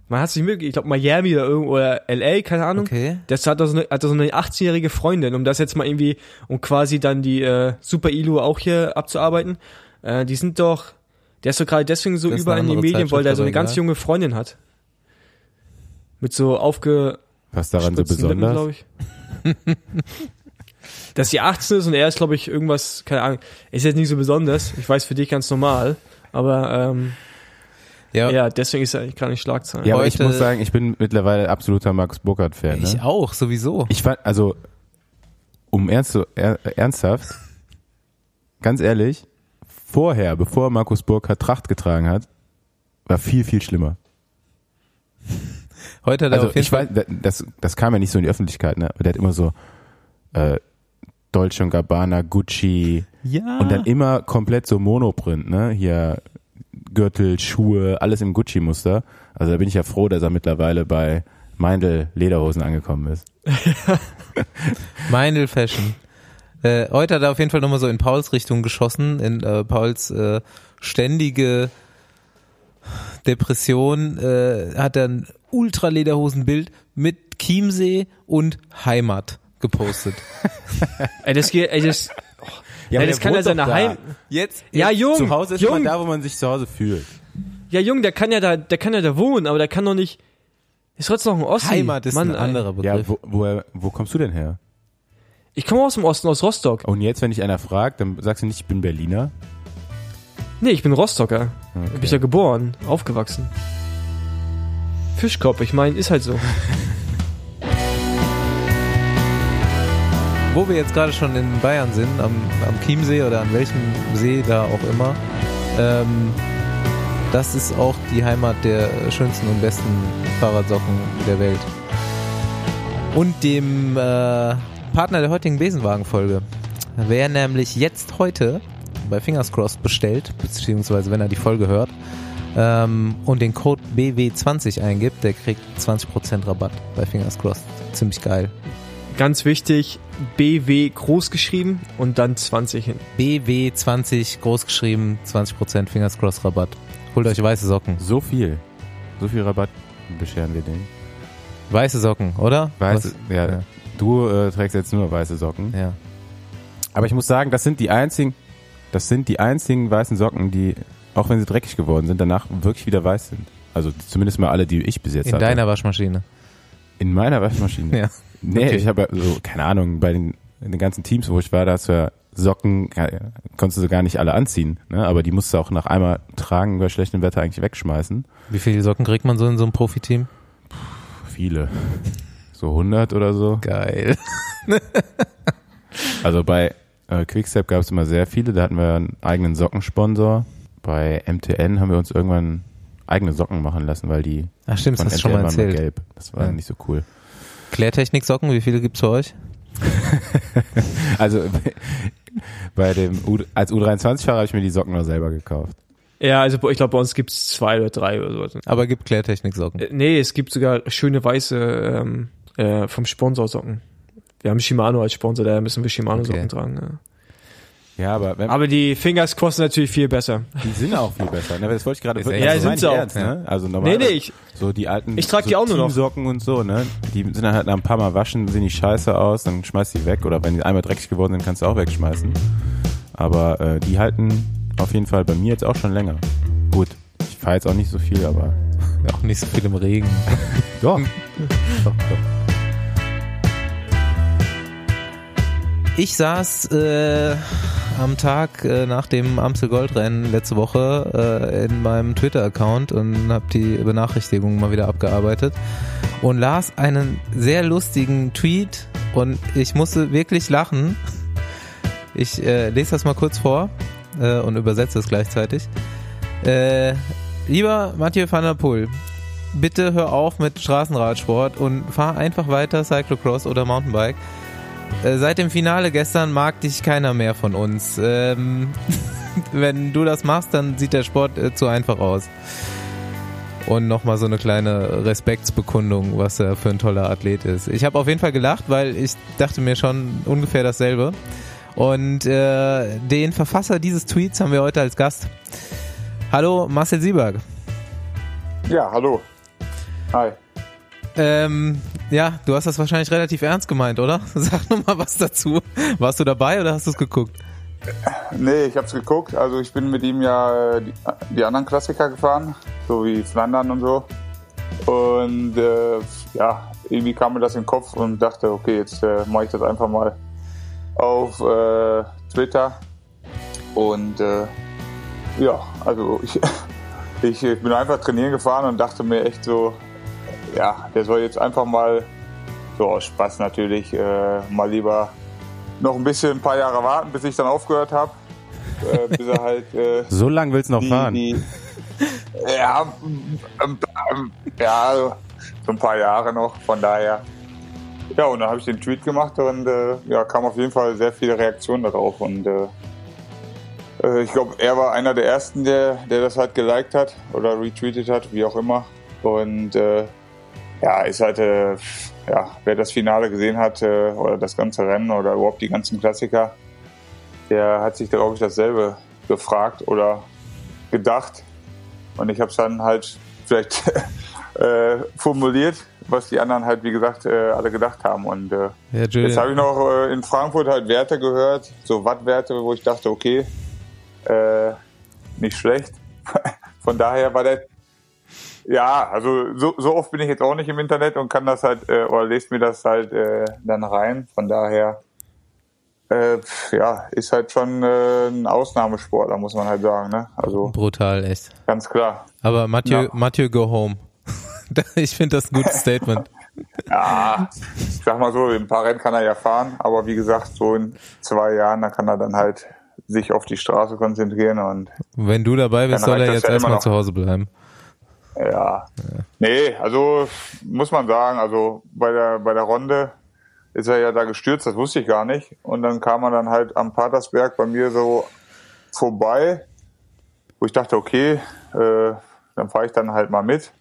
Man hat sich möglich, ich glaube Miami oder irgendwo oder LA, keine Ahnung. Okay. Das hat doch so eine, hat doch so eine 18-jährige Freundin, um das jetzt mal irgendwie, um quasi dann die äh, Super Ilu auch hier abzuarbeiten. Äh, die sind doch, der ist doch gerade deswegen so überall in den Medien, weil der so eine ganz aber junge Freundin hat. Mit so aufge was daran so besonders? glaub ich. Dass sie 18 ist und er ist, glaube ich, irgendwas, keine Ahnung, ist jetzt nicht so besonders. Ich weiß für dich ganz normal. Aber ähm, Ja, ja, deswegen ist er eigentlich gar nicht Schlagzeilen. Ja, aber ich muss sagen, ich bin mittlerweile absoluter Max Burkhardt-Fan. Ne? ich auch, sowieso. Ich fand, also, um ernst, zu- er, ernsthaft, ganz ehrlich, vorher, bevor Markus Burkhardt Tracht getragen hat, war viel, viel schlimmer. Heute hat er Also auf jeden ich Fall weiß, das, das kam ja nicht so in die Öffentlichkeit, ne? Aber der hat immer so äh, Dolce Gabbana, Gucci ja. und dann immer komplett so Monoprint, ne? Hier Gürtel, Schuhe, alles im Gucci-Muster. Also da bin ich ja froh, dass er mittlerweile bei Meindl Lederhosen angekommen ist. Meindl Fashion. Äh, heute hat er auf jeden Fall nochmal so in Pauls Richtung geschossen, in äh, Pauls äh, ständige Depression, äh, hat er ein Ultralederhosenbild mit Chiemsee und Heimat gepostet. Ey, das geht, ey, das, Ja, ey, das kann ja seine Heim, Jetzt? ja, Jung, Zu Hause ist Jung, immer da, wo man sich zu Hause fühlt. ja, Jung, der kann ja da, der kann ja da wohnen, aber der kann doch nicht, ist trotzdem noch ein Ossi. Heimat ist Mann, ein anderer Begriff. Ja, wo, wo, wo kommst du denn her? Ich komme aus dem Osten, aus Rostock. Und jetzt, wenn dich einer fragt, dann sagst du nicht, ich bin Berliner. Nee, ich bin Rostocker. Okay. Bin ich ja geboren, aufgewachsen. Fischkopf, ich meine, ist halt so. Wo wir jetzt gerade schon in Bayern sind, am, am Chiemsee oder an welchem See da auch immer, ähm, Das ist auch die Heimat der schönsten und besten Fahrradsocken der Welt. Und dem äh, Partner der heutigen Besenwagen-Folge. Wer nämlich jetzt heute bei Fingers Crossed bestellt, beziehungsweise wenn er die Folge hört, ähm, und den Code BW20 eingibt, der kriegt 20% Rabatt bei Fingers Crossed. Ziemlich geil. Ganz wichtig, BW groß geschrieben und dann 20 hin. BW20 groß geschrieben, 20% Fingers Crossed Rabatt. Holt euch weiße Socken. So viel. So viel Rabatt bescheren wir denen. Weiße Socken, oder? Weiße, ja, ja. Du äh, trägst jetzt nur weiße Socken. ja. Aber ich muss sagen, das sind die einzigen, das sind die einzigen weißen Socken, die, auch wenn sie dreckig geworden sind, danach wirklich wieder weiß sind. Also zumindest mal alle, die ich bis jetzt In hatte. deiner Waschmaschine. In meiner Waschmaschine. Ja. Nee, Okay. ich habe so, keine Ahnung, bei den, den ganzen Teams, wo ich war, da hast du ja Socken, ja, konntest du gar nicht alle anziehen, ne? aber die musst du auch nach einmal tragen bei schlechtem Wetter eigentlich wegschmeißen. Wie viele Socken kriegt man so in so einem Profiteam? Viele. So 100 oder so. Geil. Also bei äh, Quickstep gab es immer sehr viele, da hatten wir einen eigenen Sockensponsor. Bei MTN haben wir uns irgendwann eigene Socken machen lassen, weil die Ach stimmt, das von hast du schon mal waren nur erzählt. gelb. Das war Ja. nicht so cool. Klärtechnik-Socken, wie viele gibt's für euch? Also bei dem U als U23-Fahrer habe ich mir die Socken noch selber gekauft. Ja, also ich glaube, bei uns gibt's zwei oder drei oder so. Aber gibt Klärtechnik-Socken. Äh, Nee, es gibt sogar schöne weiße ähm, äh, vom Sponsor Socken. Wir haben Shimano als Sponsor, daher müssen wir Shimano-Socken Okay. tragen. Ja. Ja, aber, wenn, Aber die Fingers kosten natürlich viel besser. die sind auch viel besser. Ne? Das wollte ich gerade wirklich- Ja, sind sie auch. Ernst, ne? Also Nee, normal. nee, ich, So die alten Ich trag so die auch nur noch. Teamsocken und so, ne? Die sind dann halt nach ein paar Mal waschen, sehen die scheiße aus, dann schmeißt die weg. Oder wenn die einmal dreckig geworden sind, kannst du auch wegschmeißen. Aber äh, die halten auf jeden Fall bei mir jetzt auch schon länger. Gut, ich fahre jetzt auch nicht so viel, aber Auch nicht so viel im Regen. doch. doch, doch. Ich saß äh, am Tag äh, nach dem Amstel Goldrennen letzte Woche äh, in meinem Twitter-Account und habe die Benachrichtigungen mal wieder abgearbeitet und las einen sehr lustigen Tweet und ich musste wirklich lachen. Ich äh, lese das mal kurz vor äh, und übersetze es gleichzeitig. Äh, lieber Mathieu van der Poel, bitte hör auf mit Straßenradsport und fahr einfach weiter Cyclocross oder Mountainbike. Äh, Seit dem Finale gestern mag dich keiner mehr von uns. Ähm, wenn du das machst, dann sieht der Sport äh, zu einfach aus. Und nochmal so eine kleine Respektsbekundung, was er für ein toller Athlet ist. Ich habe auf jeden Fall gelacht, weil ich dachte mir schon ungefähr dasselbe. Und äh, den Verfasser dieses Tweets haben wir heute als Gast. Hallo, Marcel Sieberg. Ja, hallo. Hi. Ähm, ja, du hast das wahrscheinlich relativ ernst gemeint, oder? Sag noch mal was dazu. Warst du dabei oder hast du es geguckt? Nee, ich hab's geguckt. Also ich bin mit ihm ja äh, die, die anderen Klassiker gefahren, so wie Flandern und so. Und äh, ja, irgendwie kam mir das in den Kopf und dachte, okay, jetzt äh, mache ich das einfach mal auf äh, Twitter. Und äh, ja, also ich, ich bin einfach trainieren gefahren und dachte mir echt so, ja, der soll jetzt einfach mal, so aus Spaß natürlich, äh, mal lieber noch ein bisschen, ein paar Jahre warten, bis ich dann aufgehört habe. Äh, bis er halt äh, So lang willst du noch die, fahren. die ja, ähm, ähm, ja, so ein paar Jahre noch, von daher. Ja, und dann habe ich den Tweet gemacht und äh, ja, kam auf jeden Fall sehr viele Reaktionen darauf und äh, äh, ich glaube, er war einer der ersten, der, der das halt geliked hat oder retweetet hat, wie auch immer. Und äh, ja, ist halt, äh, ja, wer das Finale gesehen hat äh, oder das ganze Rennen oder überhaupt die ganzen Klassiker, der hat sich, glaube ich, dasselbe gefragt oder gedacht. Und ich habe es dann halt vielleicht äh, formuliert, was die anderen halt, wie gesagt, äh, alle gedacht haben. Und äh, Ja, jetzt habe ich noch äh, in Frankfurt halt Werte gehört, so Wattwerte, wo ich dachte, okay, äh, nicht schlecht. Von daher war der ja, also so, so oft bin ich jetzt auch nicht im Internet und kann das halt äh, oder lest mir das halt äh, dann rein. Von daher äh, ja, ist halt schon äh, ein Ausnahmesportler, muss man halt sagen, ne? Also Brutal, echt. ganz klar. Aber Mathieu, Ja. Mathieu, go home. ich finde das ein gutes Statement. Ja, ich sag mal so, ein paar Rennen kann er ja fahren, aber wie gesagt, so in zwei Jahren, da kann er dann halt sich auf die Straße konzentrieren und Wenn du dabei bist, soll er jetzt ja erstmal zu Hause bleiben. Ja. Nee, also muss man sagen, also bei der, bei der Runde ist er ja da gestürzt, das wusste ich gar nicht. Und dann kam er dann halt am Patersberg bei mir so vorbei, wo ich dachte, okay, äh, dann fahre ich dann halt mal mit.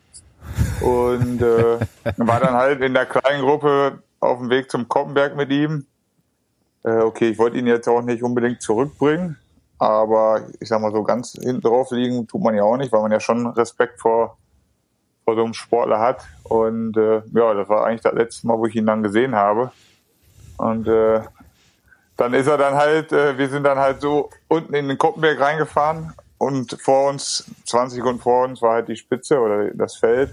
Und äh, war dann halt in der kleinen Gruppe auf dem Weg zum Koppenberg mit ihm. Äh, okay, ich wollte ihn jetzt auch nicht unbedingt zurückbringen, aber ich sag mal so ganz hinten drauf liegen tut man ja auch nicht, weil man ja schon Respekt vor, vor so einem Sportler hat. Und äh, ja, das war eigentlich das letzte Mal, wo ich ihn dann gesehen habe. Und äh, dann ist er dann halt, äh, wir sind dann halt so unten in den Koppenberg reingefahren und vor uns, 20 Sekunden vor uns, war halt die Spitze oder das Feld.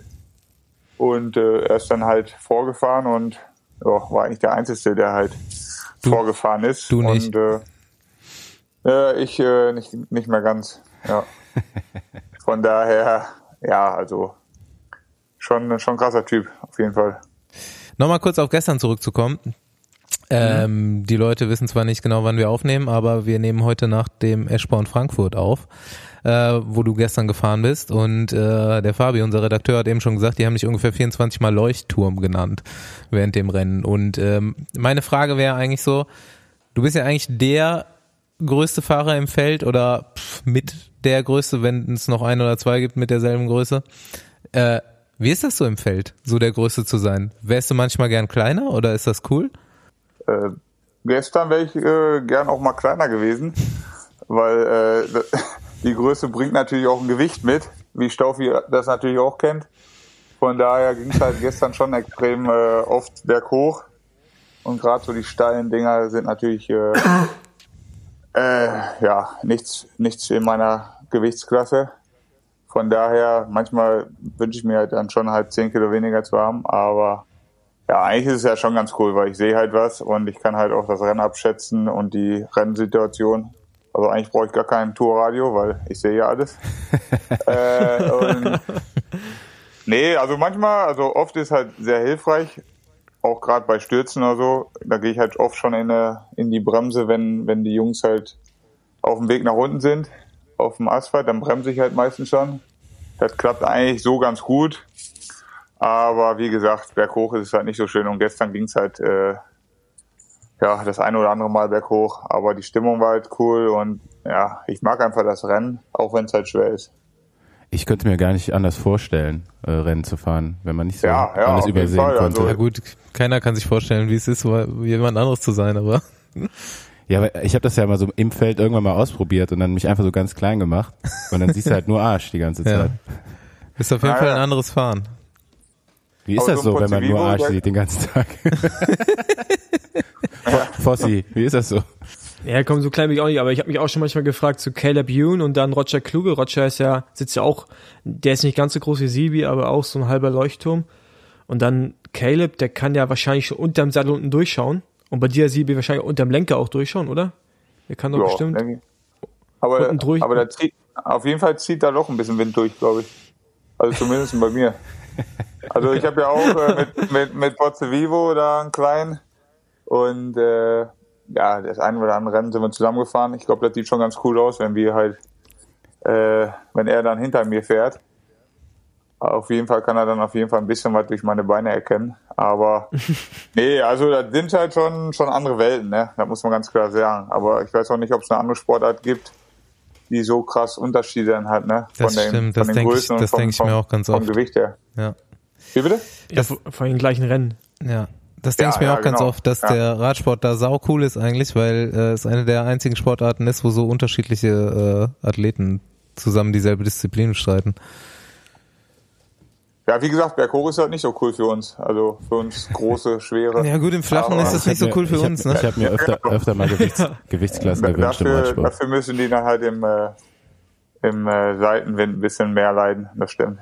Und äh, er ist dann halt vorgefahren und ja, war eigentlich der Einzige, der halt vorgefahren ist. du nicht. Und äh, äh, ich äh, nicht, nicht mehr ganz. Ja. Von daher, ja, also schon, schon ein krasser Typ, auf jeden Fall. Nochmal kurz auf gestern zurückzukommen. Ähm, die Leute wissen zwar nicht genau, wann wir aufnehmen, aber wir nehmen heute nach dem Eschborn Frankfurt auf, äh, wo du gestern gefahren bist. Und äh, der Fabi, unser Redakteur, hat eben schon gesagt, die haben dich ungefähr 24 Mal Leuchtturm genannt während dem Rennen. Und ähm, meine Frage wäre eigentlich so, du bist ja eigentlich der größte Fahrer im Feld oder pff, mit der Größe, wenn es noch ein oder zwei gibt mit derselben Größe. Äh, wie ist das so im Feld, so der Größte zu sein? Wärst du manchmal gern kleiner oder ist das cool? Äh, gestern wäre ich äh, gern auch mal kleiner gewesen, weil äh, die Größe bringt natürlich auch ein Gewicht mit, wie Staufi das natürlich auch kennt. Von daher ging es halt gestern schon extrem äh, oft berghoch. Und gerade so die steilen Dinger sind natürlich äh, äh, ja nichts, nichts in meiner Gewichtsklasse. Von daher, manchmal wünsche ich mir halt dann schon halt 10 Kilo weniger zu haben, aber ja, eigentlich ist es ja schon ganz cool, weil ich sehe halt was und ich kann halt auch das Rennen abschätzen und die Rennsituation. Also eigentlich brauche ich gar kein Tourradio, weil ich sehe ja alles. äh, und nee, also manchmal, also oft ist halt sehr hilfreich, auch gerade bei Stürzen oder so. Da gehe ich halt oft schon in, eine, in die Bremse, wenn, wenn die Jungs halt auf dem Weg nach unten sind, auf dem Asphalt, dann bremse ich halt meistens schon. Das klappt eigentlich so ganz gut. Aber wie gesagt, berghoch ist es halt nicht so schön. Und gestern ging es halt äh, ja das eine oder andere Mal berghoch. Aber die Stimmung war halt cool und ja, ich mag einfach das Rennen, auch wenn es halt schwer ist. Ich könnte mir gar nicht anders vorstellen, äh, Rennen zu fahren, wenn man nicht so Ja, ja, alles übersehen Fall, konnte. also- Ja gut, keiner kann sich vorstellen, wie es ist, jemand anderes zu sein, aber Ja, aber ich habe das ja mal so im Feld irgendwann mal ausprobiert und dann mich einfach so ganz klein gemacht und dann siehst du halt nur Arsch die ganze ja. Zeit. Ist auf jeden Ja, Fall ein ja. anderes Fahren. Wie ist das so wenn man nur Arsch sieht den ganzen Tag? Fossi, wie ist das so? Ja, komm, so klein bin ich auch nicht, aber ich habe mich auch schon manchmal gefragt zu Caleb Youn und dann Roger Kluge. Roger ist ja, sitzt ja auch, der ist nicht ganz so groß wie Sibi, aber auch so ein halber Leuchtturm. Und dann Caleb, der kann ja wahrscheinlich schon unterm Sattel unten durchschauen. Und bei dir, Sibi, wahrscheinlich unterm Lenker auch durchschauen, oder? Der kann doch Ja, bestimmt. denke. Aber, durch. aber da zieht, auf jeden Fall zieht da doch ein bisschen Wind durch, glaube ich. Also zumindest bei mir. Also ich habe ja auch äh, mit, mit, mit Pozzo Vivo da einen kleinen und äh, ja, das eine oder andere Rennen sind wir zusammengefahren. Ich glaube, das sieht schon ganz cool aus, wenn wir halt, äh, wenn er dann hinter mir fährt. Auf jeden Fall kann er dann auf jeden Fall ein bisschen was durch meine Beine erkennen. Aber nee, also das sind halt schon, schon andere Welten, ne? Das muss man ganz klar sagen. Aber ich weiß auch nicht, ob es eine andere Sportart gibt, die so krass Unterschiede dann hat, ne? Das stimmt, das denk ich- das denk ich mir auch ganz vom oft. Gewicht her. Ja. Wie bitte? Ja, vor vor den gleichen Rennen. Ja. Das denke Ja, ich mir ja, auch ganz genau. oft, dass Ja. der Radsport da sau cool ist eigentlich, weil äh, es eine der einzigen Sportarten ist, wo so unterschiedliche äh, Athleten zusammen dieselbe Disziplin bestreiten. Ja, wie gesagt, Berghoch ist halt nicht so cool für uns. Also für uns große, schwere. Ja gut, im Flachen Aber ist das nicht so cool mir- für hab, uns, ne? Ich habe mir öfter, öfter mal Gewichts, Gewichtsklassen Da- gewünscht im dafür, Radsport. dafür müssen die dann halt im, äh, im äh, Seitenwind ein bisschen mehr leiden. Das stimmt.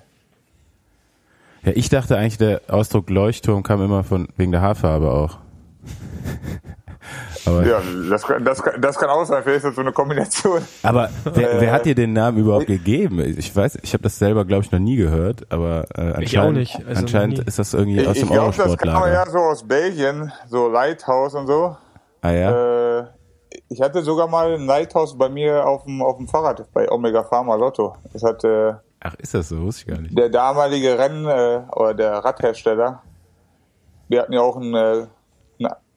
Ja, ich dachte eigentlich, der Ausdruck Leuchtturm kam immer von wegen der Haarfarbe auch. Aber, Ja, das, kann- das, kann- das kann auch sein. Vielleicht ist das so eine Kombination. aber wer, wer Äh, hat dir den Namen überhaupt gegeben? Ich weiß, ich habe das selber, glaube ich, noch nie gehört, aber äh, anscheinend, Ich auch nicht, also anscheinend ist das irgendwie Ich, aus ich dem glaube, das kam Eurosportlager. ja so aus Belgien, so Lighthouse und so. Ah ja? Äh, ich hatte sogar mal ein Lighthouse bei mir auf dem, auf dem Fahrrad bei Omega Pharma Lotto. Das hatte Ach, ist das so? Wusste ich gar nicht. der damalige Renn- äh, oder der Radhersteller. Wir hatten ja auch einen, äh,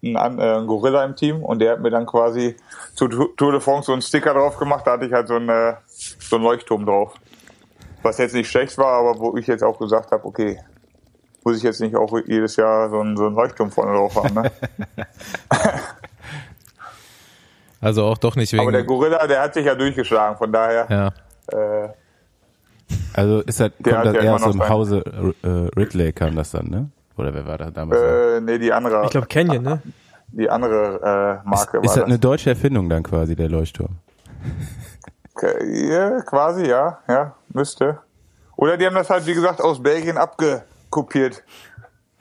einen, einen, äh, Gorilla im Team und der hat mir dann quasi zu Tour de France so einen Sticker drauf gemacht. Da hatte ich halt so einen, äh, so einen Leuchtturm drauf. Was jetzt nicht schlecht war, aber wo ich jetzt auch gesagt habe, okay, muss ich jetzt nicht auch jedes Jahr so einen, so einen Leuchtturm vorne drauf haben. Ne? Also auch doch nicht wegen. aber der Gorilla, der hat sich ja durchgeschlagen. Von daher, ja. äh, Also ist Der kommt das eher im sein- Hause äh, Ridley kam das dann, ne? Oder wer war da damals? äh, nee, die andere, Ich glaube Canyon, ne? die andere äh, Marke ist ist war das das. eine deutsche Erfindung dann quasi, der Leuchtturm? Okay, Ja, quasi, ja, ja, müsste. Oder die haben das halt, wie gesagt, aus Belgien abgekopiert.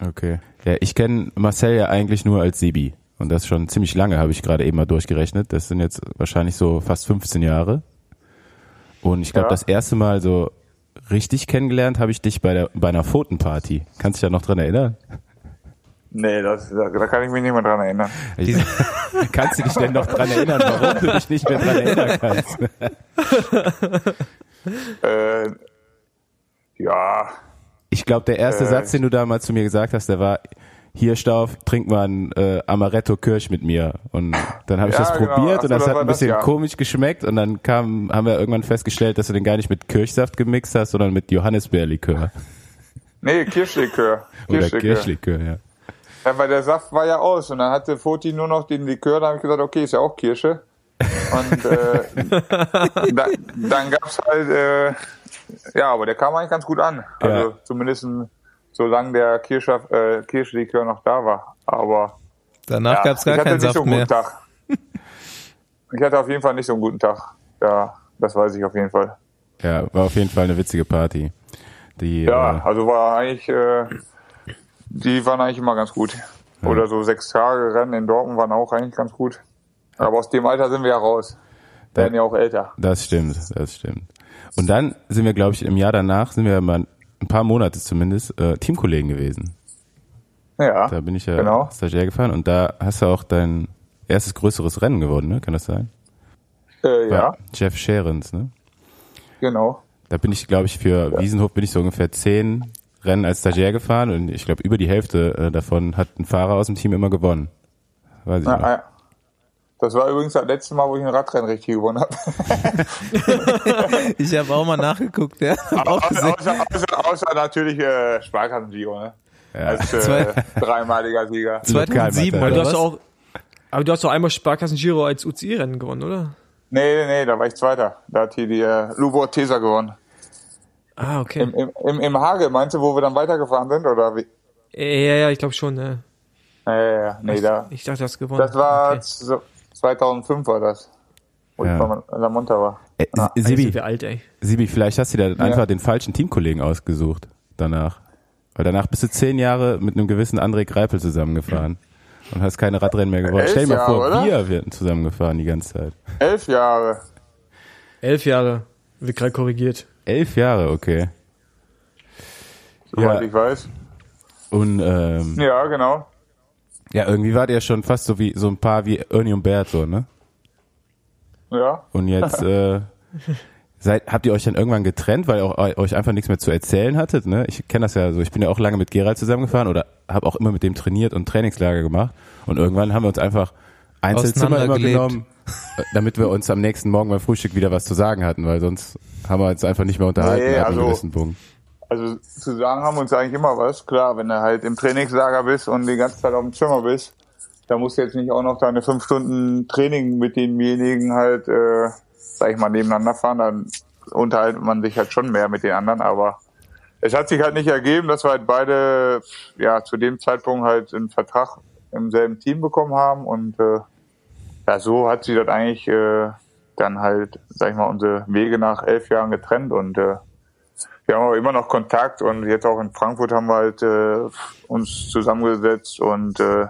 Okay. Ja, ich kenne Marcel ja eigentlich nur als Sibi. Und das schon ziemlich lange, habe ich gerade eben mal durchgerechnet. Das sind jetzt wahrscheinlich so fast 15 Jahre. Und ich glaube, Ja. das erste Mal so richtig kennengelernt habe ich dich bei, der, bei einer Pfotenparty. Kannst du dich ja noch dran erinnern? Nee, das, da, da kann ich mich nicht mehr dran erinnern. Ich, kannst du dich denn noch dran erinnern, warum du dich nicht mehr dran erinnern kannst? Äh, ja, Ich glaube, der erste Äh, Satz, den du damals zu mir gesagt hast, der war, hier Stauf, trink mal ein äh, Amaretto Kirsch mit mir. Und dann habe ich Ja, das genau. probiert Ach und das das hat ein das, bisschen ja. komisch geschmeckt und dann kam, haben wir irgendwann festgestellt, dass du den gar nicht mit Kirschsaft gemixt hast, sondern mit Johannisbeerlikör. nee, Kirschlikör. Oder Kirschlikör. Kirschlikör, ja. Ja, weil der Saft war ja aus und dann hatte Foti nur noch den Likör, da habe ich gesagt, okay, ist ja auch Kirsche. Und äh, da, dann gab's halt, äh, ja, aber der kam eigentlich ganz gut an. Also Ja. zumindest solange der Kirsche, äh, Kirschlikör noch da war. Aber Danach ja, gab's gar ich hatte keinen nicht Saft so einen mehr. guten Tag. Ich hatte auf jeden Fall nicht so einen guten Tag. Ja, das weiß ich auf jeden Fall. Ja, war auf jeden Fall eine witzige Party. Die, Ja, äh, also war eigentlich, äh, die waren eigentlich immer ganz gut. Oder so sechs Tage Rennen in Dortmund waren auch eigentlich ganz gut. Aber aus dem Alter sind wir ja raus. Werden ja auch älter. das stimmt, das stimmt. Und dann sind wir, glaube ich, im Jahr danach, sind wir mal ein paar Monate zumindest, äh, Teamkollegen gewesen. Ja, Da bin ich ja Genau. Stagiaire gefahren und da hast du auch dein erstes größeres Rennen gewonnen, ne? Kann das sein? äh, ja, Jeff Scherens, ne? genau. Da bin ich, glaube ich, für Wiesenhof bin ich so ungefähr zehn Rennen als Stagiaire gefahren und ich glaube, über die Hälfte äh, davon hat ein Fahrer aus dem Team immer gewonnen. Weiß ich Ja, noch. Das war übrigens das letzte Mal, wo ich ein Radrennen richtig gewonnen habe. Ich habe auch mal nachgeguckt, ja. Auch außer, außer, außer, außer natürlich äh, Sparkassen-Giro, ne? Ja. Als äh, dreimaliger Sieger. 2007 Aber oder du hast was? auch, aber du hast doch einmal Sparkassen Giro als UCI-Rennen gewonnen, oder? Nee, nee, nee, da war ich Zweiter. Da hat hier die äh, Lubor Tesa gewonnen. Ah, okay. Im, im, im, Im Hage, meinst du, wo wir dann weitergefahren sind? Oder wie? ja, ja, ich glaube schon, ne? Ja, ja, ja. Nee, da, Ich dachte, du hast gewonnen. das war Okay. Z- 2005 war das. Wo Ja. ich bei La Monta war. Äh, Ja. Eigentlich Sibi, sind wir alt, ey. Sibi, vielleicht hast du dir einfach den falschen Teamkollegen ausgesucht danach. Weil danach bist du zehn Jahre mit einem gewissen André Greipel zusammengefahren und hast keine Radrennen mehr gewonnen. Elf Stell dir mal vor, oder? wir werden zusammengefahren die ganze Zeit. Elf Jahre. Elf Jahre. Wird gerade korrigiert. Elf Jahre, okay. Soweit Ja. ich weiß. Und ähm, Ja, genau. Ja, irgendwie wart ihr schon fast so wie so ein paar wie Ernie und Bert so, ne? Ja. Und jetzt äh, seid, habt ihr euch dann irgendwann getrennt, weil ihr auch, euch einfach nichts mehr zu erzählen hattet, ne? Ich kenne das ja so. Ich bin ja auch lange mit Gerald zusammengefahren oder habe auch immer mit dem trainiert und Trainingslager gemacht. Und irgendwann haben wir uns einfach Einzelzimmer immer genommen, äh, damit wir uns am nächsten Morgen beim Frühstück wieder was zu sagen hatten, weil sonst haben wir uns einfach nicht mehr unterhalten Nee, ab einem also- gewissen Punkt. Also zu sagen haben uns eigentlich immer was. Klar, wenn du halt im Trainingslager bist und die ganze Zeit auf dem Zimmer bist, da musst du jetzt nicht auch noch deine fünf Stunden Training mit denjenigen halt, äh, sag ich mal, nebeneinander fahren. Dann unterhaltet man sich halt schon mehr mit den anderen, aber es hat sich halt nicht ergeben, dass wir halt beide ja zu dem Zeitpunkt halt einen Vertrag im selben Team bekommen haben und äh, ja, so hat sich das eigentlich äh, dann halt, sag ich mal, unsere Wege nach elf Jahren getrennt und äh, wir haben aber immer noch Kontakt und jetzt auch in Frankfurt haben wir halt äh, uns zusammengesetzt und äh,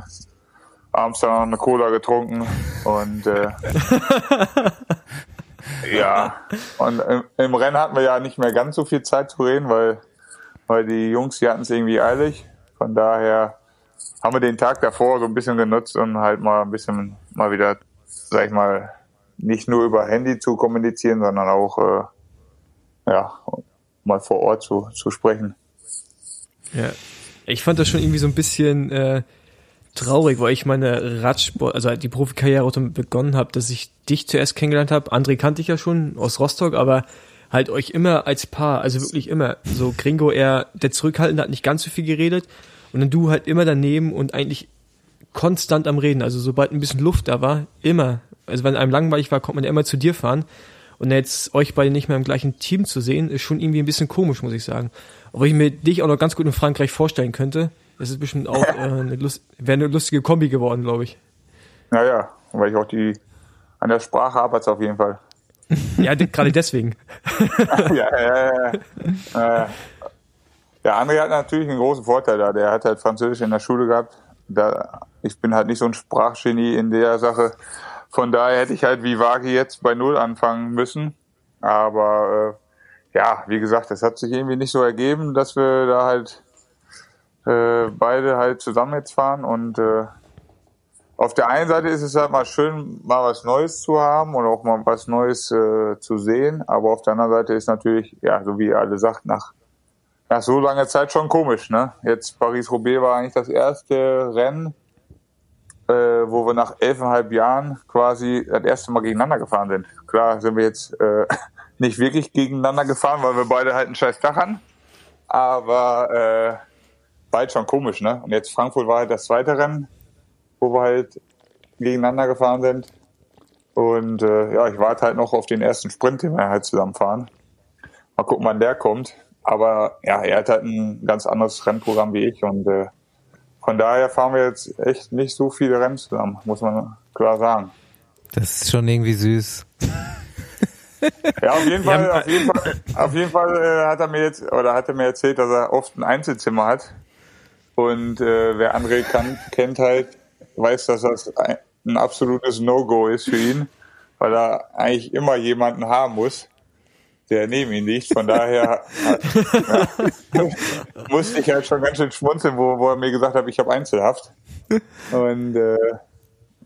abends dann noch eine Cola getrunken und äh, ja und im, im Rennen hatten wir ja nicht mehr ganz so viel Zeit zu reden, weil weil die Jungs, die hatten es irgendwie eilig. Von daher haben wir den Tag davor so ein bisschen genutzt und halt mal ein bisschen mal wieder sag ich mal, nicht nur über Handy zu kommunizieren, sondern auch äh, ja, mal vor Ort zu, zu sprechen. Ja. Ich fand das schon irgendwie so ein bisschen äh, traurig, weil ich meine Radsport, also die Profikarriere damit begonnen habe, dass ich dich zuerst kennengelernt habe. André kannte ich ja schon aus Rostock, aber halt euch immer als Paar, also wirklich immer. So Gringo eher der Zurückhaltende hat nicht ganz so viel geredet und dann du halt immer daneben und eigentlich konstant am Reden. Also sobald ein bisschen Luft da war, immer. Also wenn einem langweilig war, konnte man ja immer zu dir fahren. Und jetzt euch beide nicht mehr im gleichen Team zu sehen, ist schon irgendwie ein bisschen komisch, muss ich sagen. Obwohl ich mir dich auch noch ganz gut in Frankreich vorstellen könnte. Das ist bestimmt auch äh, eine, Lust, wäre eine lustige Kombi geworden, glaube ich. Naja, weil ich auch die an der Sprache arbeite auf jeden Fall. ja, gerade deswegen. ja, ja, ja. Äh, der André hat natürlich einen großen Vorteil da. Der hat halt Französisch in der Schule gehabt. Da, ich bin halt nicht so ein Sprachgenie in der Sache. Von daher hätte ich halt wie Wagi jetzt bei Null anfangen müssen. Aber äh, ja, wie gesagt, es hat sich irgendwie nicht so ergeben, dass wir da halt äh, beide halt zusammen jetzt fahren. Und äh, auf der einen Seite ist es halt mal schön, mal was Neues zu haben und auch mal was Neues äh, zu sehen. Aber auf der anderen Seite ist natürlich, ja, so wie ihr alle sagt, nach, nach so langer Zeit schon komisch. Ne? Jetzt Paris-Roubaix war eigentlich das erste Rennen, äh, wo wir nach elfeinhalb Jahren quasi das erste Mal gegeneinander gefahren sind. Klar sind wir jetzt äh, nicht wirklich gegeneinander gefahren, weil wir beide halt einen scheiß Dach hatten. Aber äh, bald schon komisch, ne? Und jetzt Frankfurt war halt das zweite Rennen, wo wir halt gegeneinander gefahren sind. Und äh, ja, ich warte halt noch auf den ersten Sprint, den wir halt zusammenfahren. Mal gucken, wann der kommt. Aber ja, er hat halt ein ganz anderes Rennprogramm wie ich und äh, von daher fahren wir jetzt echt nicht so viele Rennen zusammen, muss man klar sagen. Das ist schon irgendwie süß. Ja, auf jeden Fall, auf jeden Fall, auf jeden Fall äh, hat er mir jetzt oder hat er mir erzählt, dass er oft ein Einzelzimmer hat. Und äh, wer André kann, kennt halt, weiß, dass das ein, ein absolutes No-Go ist für ihn, weil er eigentlich immer jemanden haben muss, der neben ihm liegt. Von daher ja, musste ich halt schon ganz schön schmunzeln, wo, wo er mir gesagt hat, ich habe Einzelhaft. Und äh,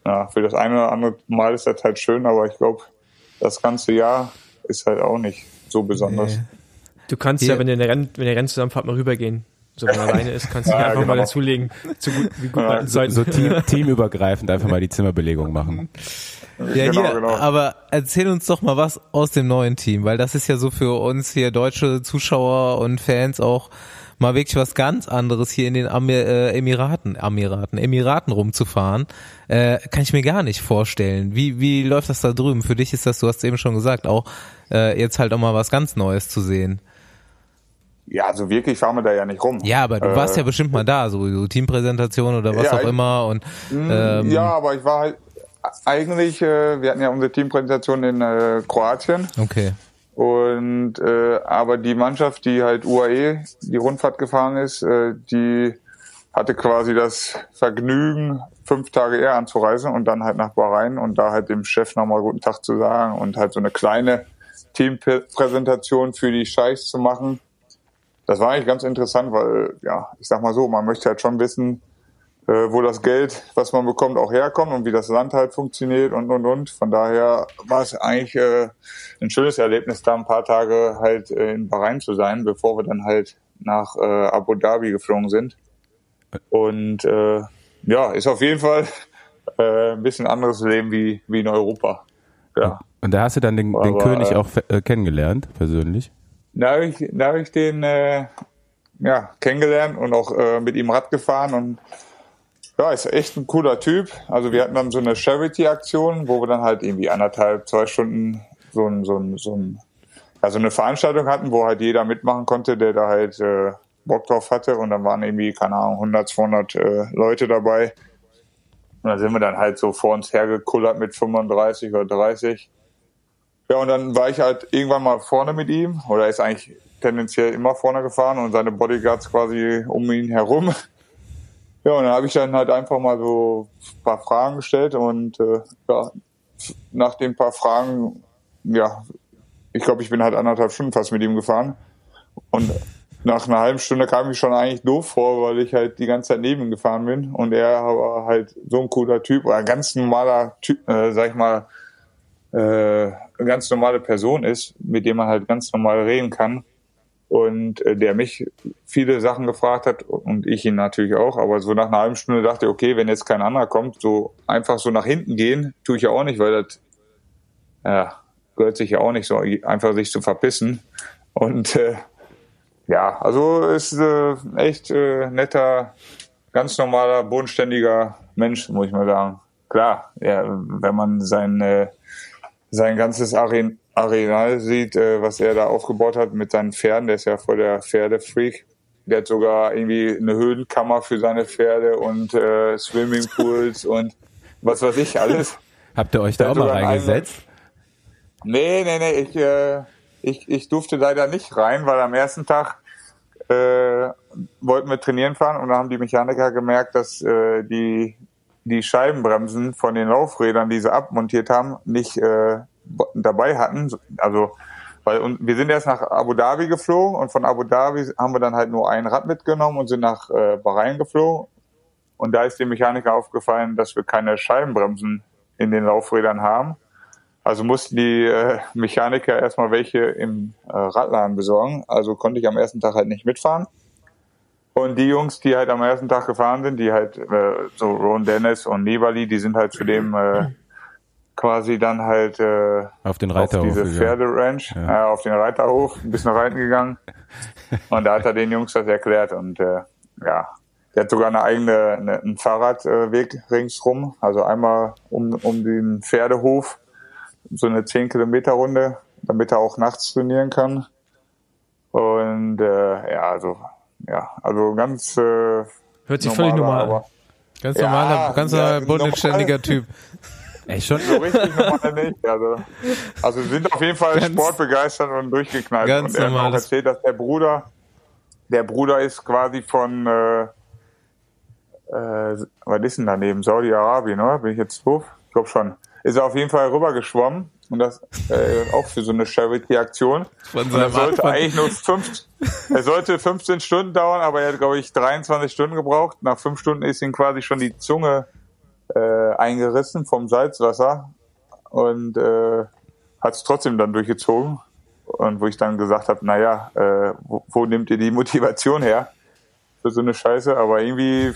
ja, für das eine oder andere Mal ist das halt schön, aber ich glaube, das ganze Jahr ist halt auch nicht so besonders. Nee. Du kannst Hier. ja, wenn ihr, Renn, wenn ihr Renn zusammenfahrt, mal rübergehen. So, wenn er alleine ist, kannst du ja, einfach genau. mal dazulegen. Zu gut, wie gut ja, so, so team, teamübergreifend einfach mal die Zimmerbelegung machen. Ja, genau, hier, genau. aber erzähl uns doch mal was aus dem neuen Team, weil das ist ja so für uns hier deutsche Zuschauer und Fans auch mal wirklich was ganz anderes hier in den Amir, äh, Emiraten, Emiraten, Emiraten rumzufahren, äh, kann ich mir gar nicht vorstellen. Wie, wie läuft das da drüben? Für dich ist das, du hast eben schon gesagt, auch äh, jetzt halt auch mal was ganz Neues zu sehen. Ja, also wirklich fahren wir da ja nicht rum. Ja, aber du äh, warst ja bestimmt mal da, so, so Teampräsentation oder was ja, auch immer. Und mm, ähm, ja, aber ich war halt eigentlich, äh, wir hatten ja unsere Teampräsentation in äh, Kroatien. Okay. Und äh, aber die Mannschaft, die halt UAE die Rundfahrt gefahren ist, äh, die hatte quasi das Vergnügen, fünf Tage eher anzureisen und dann halt nach Bahrain und da halt dem Chef nochmal guten Tag zu sagen und halt so eine kleine Teampräsentation für die Scheichs zu machen das war eigentlich ganz interessant, weil, ja, ich sag mal so, man möchte halt schon wissen, äh, wo das Geld, was man bekommt, auch herkommt und wie das Land halt funktioniert und, und, und. Von daher war es eigentlich äh, ein schönes Erlebnis, da ein paar Tage halt äh, in Bahrain zu sein, bevor wir dann halt nach äh, Abu Dhabi geflogen sind. Und äh, ja, ist auf jeden Fall äh, ein bisschen anderes Leben wie, wie in Europa. Ja. Und da hast du dann den, den Aber, König auch äh, kennengelernt, persönlich? Da habe ich, hab ich den äh, ja, kennengelernt und auch äh, mit ihm Rad gefahren und ja, ist echt ein cooler Typ. Also wir hatten dann so eine Charity-Aktion, wo wir dann halt irgendwie anderthalb, zwei Stunden so ein, so ein, so ein, also eine Veranstaltung hatten, wo halt jeder mitmachen konnte, der da halt äh, Bock drauf hatte und dann waren irgendwie, keine Ahnung, 100, 200 äh, Leute dabei. Und dann sind wir dann halt so vor uns hergekullert mit 35 oder 30 ja, und dann war ich halt irgendwann mal vorne mit ihm, oder er ist eigentlich tendenziell immer vorne gefahren und seine Bodyguards quasi um ihn herum. Ja, und dann habe ich dann halt einfach mal so ein paar Fragen gestellt und äh, ja, nach den paar Fragen, ja, ich glaube, ich bin halt anderthalb Stunden fast mit ihm gefahren. Und nach einer halben Stunde kam ich schon eigentlich doof vor, weil ich halt die ganze Zeit neben ihm gefahren bin und er war halt so ein cooler Typ oder ein ganz normaler Typ, äh, sag ich mal, äh, eine ganz normale Person ist, mit dem man halt ganz normal reden kann. Und äh, der mich viele Sachen gefragt hat und ich ihn natürlich auch, aber so nach einer halben Stunde dachte ich, okay, wenn jetzt kein anderer kommt, so einfach so nach hinten gehen, tue ich ja auch nicht, weil das ja, gehört sich ja auch nicht so, einfach sich zu verpissen. Und äh, ja, also ist äh, echt äh, netter, ganz normaler, bodenständiger Mensch, muss ich mal sagen. Klar, ja, wenn man sein, äh, sein ganzes Aren Arenal sieht, äh, was er da aufgebaut hat mit seinen Pferden, der ist ja voll der Pferdefreak. Der hat sogar irgendwie eine Höhlenkammer für seine Pferde und äh, Swimmingpools und was weiß ich alles. Habt ihr euch da auch mal reingesetzt? Nee, nee, nee, ich, äh, ich, ich durfte leider nicht rein, weil am ersten Tag äh, wollten wir trainieren fahren und dann haben die Mechaniker gemerkt, dass äh, die, die Scheibenbremsen von den Laufrädern, die sie abmontiert haben, nicht äh, dabei hatten. Also weil und wir sind erst nach Abu Dhabi geflogen und von Abu Dhabi haben wir dann halt nur ein Rad mitgenommen und sind nach äh, Bahrain geflogen. Und da ist dem Mechaniker aufgefallen, dass wir keine Scheibenbremsen in den Laufrädern haben. Also mussten die äh, Mechaniker erstmal welche im äh, Radladen besorgen. Also konnte ich am ersten Tag halt nicht mitfahren. Und die Jungs, die halt am ersten Tag gefahren sind, die halt äh, so Ron Dennis und Nibali, die sind halt zu dem äh, quasi dann halt äh, auf den Reiterhof auf diese Pferderanch, ja. äh, auf den Reiterhof, ein bisschen reiten gegangen. und da hat er den Jungs das erklärt und äh, ja, der hat sogar eine eigene, eine, einen Fahrradweg ringsrum, also einmal um, um den Pferdehof so eine 10 Kilometer Runde, damit er auch nachts trainieren kann. Und äh, ja, also ja, also ganz äh, hört sich völlig normal an. Ganz normaler, ja, ganz ja, bodenständiger Typ. Echt schon? So richtig normal nicht. Also, also sind auf jeden Fall ganz, sportbegeistert und durchgeknallt. Ganz und er hat auch erzählt, dass der Bruder, der Bruder ist quasi von äh, äh, was ist denn daneben? Saudi-Arabien, oder? Bin ich jetzt doof? Ich glaube schon ist er auf jeden Fall rübergeschwommen und das äh, auch für so eine Charity-Aktion. Er sollte eigentlich nur fünf, er sollte 15 Stunden dauern, aber er hat glaube ich 23 Stunden gebraucht. Nach fünf Stunden ist ihm quasi schon die Zunge äh, eingerissen vom Salzwasser und äh, hat es trotzdem dann durchgezogen. Und wo ich dann gesagt habe, naja, äh, wo, wo nimmt ihr die Motivation her für so eine Scheiße? Aber irgendwie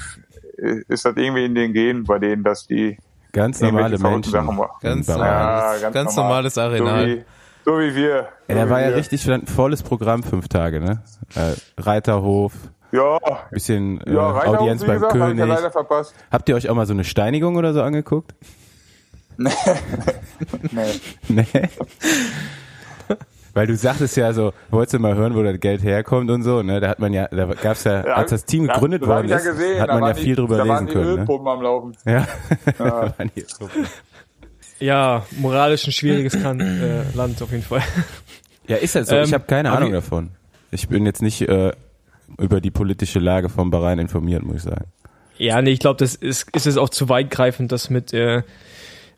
ist das irgendwie in den Genen bei denen, dass die Ganz normale Menschen. Ganz, ja, ganz, ganz normal. normales Arenal. So wie, so wie wir. So ja, der war ja richtig volles Programm, fünf Tage, ne? Äh, Reiterhof. Ja. Bisschen äh, ja, Audienz beim gesagt, König. Hab leider verpasst. Habt ihr euch auch mal so eine Steinigung oder so angeguckt? nee. nee. nee. Weil du sagtest ja so, wolltest du mal hören, wo das Geld herkommt und so, ne? Da hat man ja, da gab's ja, ja als das Team gegründet das worden ist, ja gesehen, hat man ja viel drüber lesen können. Ne? Am Laufen. Ja. ja. ja, moralisch ein schwieriges kan äh, Land auf jeden Fall. Ja, ist das so? Ähm, ich habe keine Ahnung davon. Ich bin jetzt nicht äh, über die politische Lage von Bahrain informiert, muss ich sagen. Ja, nee, ich glaube, das ist, ist es auch zu weitgreifend, das mit äh,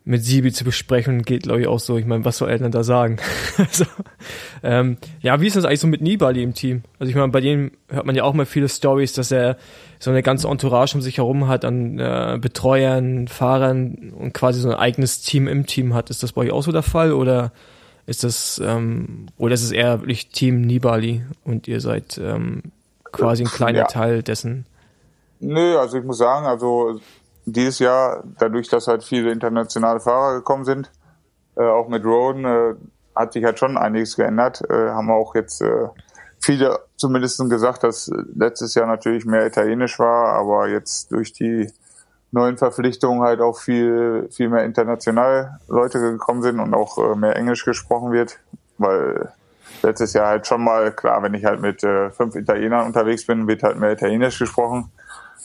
mit Sibi zu besprechen, geht glaube ich auch so. Ich meine, was soll er denn da sagen? also, ähm, ja, wie ist das eigentlich so mit Nibali im Team? Also ich meine, bei dem hört man ja auch mal viele Stories, dass er so eine ganze Entourage um sich herum hat an äh, Betreuern, Fahrern und quasi so ein eigenes Team im Team hat. Ist das bei euch auch so der Fall oder ist das ähm, oder ist es eher wirklich Team Nibali und ihr seid ähm, quasi ein kleiner ja. Teil dessen? Nö, also ich muss sagen, also dieses Jahr, dadurch, dass halt viele internationale Fahrer gekommen sind, äh, auch mit Roden, äh, hat sich halt schon einiges geändert. Äh, haben auch jetzt äh, viele zumindest gesagt, dass letztes Jahr natürlich mehr Italienisch war, aber jetzt durch die neuen Verpflichtungen halt auch viel, viel mehr international Leute gekommen sind und auch äh, mehr Englisch gesprochen wird, weil letztes Jahr halt schon mal, klar, wenn ich halt mit äh, fünf Italienern unterwegs bin, wird halt mehr Italienisch gesprochen.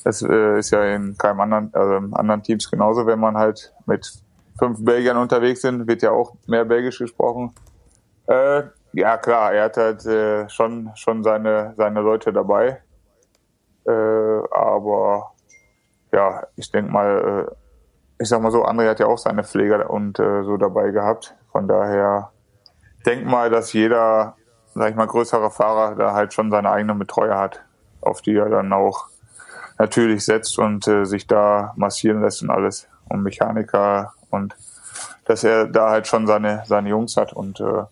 Das äh, ist ja in keinem anderen, also in anderen Teams genauso. Wenn man halt mit fünf Belgiern unterwegs sind, wird ja auch mehr Belgisch gesprochen. Äh, ja, klar, er hat halt äh, schon, schon seine, seine Leute dabei. Äh, aber ja, ich denke mal, äh, ich sag mal so, André hat ja auch seine Pfleger und äh, so dabei gehabt. Von daher denk mal, dass jeder sag ich mal, größere Fahrer da halt schon seine eigene Betreuer hat, auf die er dann auch natürlich setzt und äh, sich da massieren lässt und alles. Und Mechaniker und dass er da halt schon seine, seine Jungs hat und äh,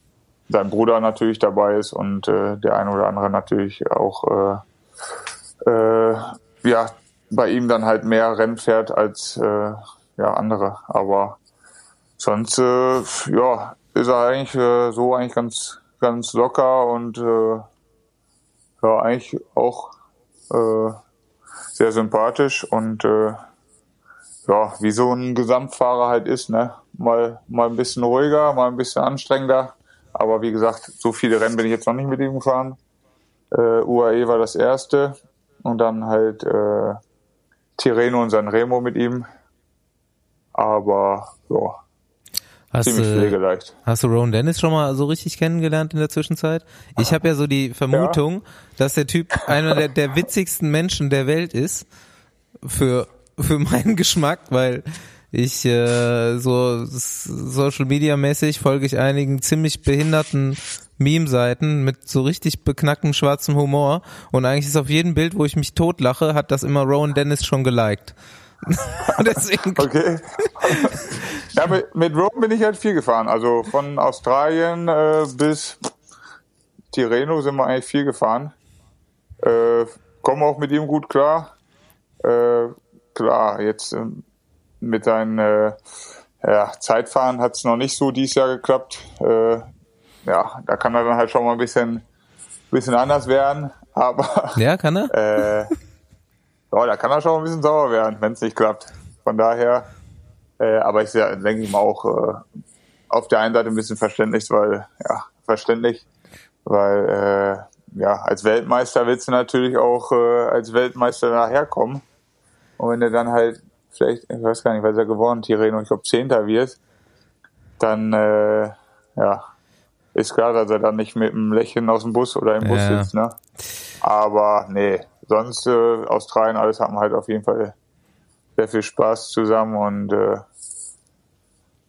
sein Bruder natürlich dabei ist und äh, der eine oder andere natürlich auch äh, äh, ja bei ihm dann halt mehr Rennen fährt als äh, ja andere. Aber sonst äh, ja ist er eigentlich äh, so eigentlich ganz ganz locker und äh, ja eigentlich auch äh, sehr sympathisch und äh, ja, wie so ein Gesamtfahrer halt ist, ne? Mal, mal ein bisschen ruhiger, mal ein bisschen anstrengender. Aber wie gesagt, so viele Rennen bin ich jetzt noch nicht mit ihm gefahren. Äh, UAE war das erste und dann halt äh, Tirreno und Sanremo mit ihm. Aber ja, Hast ziemlich du, pflegeleicht. hast du Ron Dennis schon mal so richtig kennengelernt in der Zwischenzeit? Ich habe ja so die Vermutung, dass der Typ einer der, der witzigsten Menschen der Welt ist für für meinen Geschmack, weil ich äh, so Social Media mäßig folge ich einigen ziemlich behinderten Meme-Seiten mit so richtig beknacktem schwarzem Humor und eigentlich ist auf jedem Bild, wo ich mich totlache, hat das immer Rowan Dennis schon geliked. Deswegen Okay. ja, mit, mit Rome bin ich halt viel gefahren. Also von Australien äh, bis Tirreno sind wir eigentlich viel gefahren. Äh, kommen auch mit ihm gut klar. Äh, klar, jetzt ähm, mit seinen äh, ja, Zeitfahren hat es noch nicht so dieses Jahr geklappt. Äh, ja, da kann er dann halt schon mal ein bisschen, bisschen anders werden. Aber Ja, kann er? äh, ja, da kann er schon ein bisschen sauer werden, wenn es nicht klappt. Von daher, äh, aber ich ja, denke ich mal auch äh, auf der einen Seite ein bisschen verständlich, weil, ja, verständlich, weil, äh, ja, als Weltmeister willst du natürlich auch äh, als Weltmeister daherkommen. Und wenn du dann halt vielleicht, ich weiß gar nicht, was er geworden, Tireno, ich glaube Zehnter wird, dann, äh, ja, ist klar, dass er dann nicht mit einem Lächeln aus dem Bus oder im Bus Ja. sitzt, ne? Aber nee, sonst äh, Australien, alles haben halt auf jeden Fall sehr viel Spaß zusammen und äh,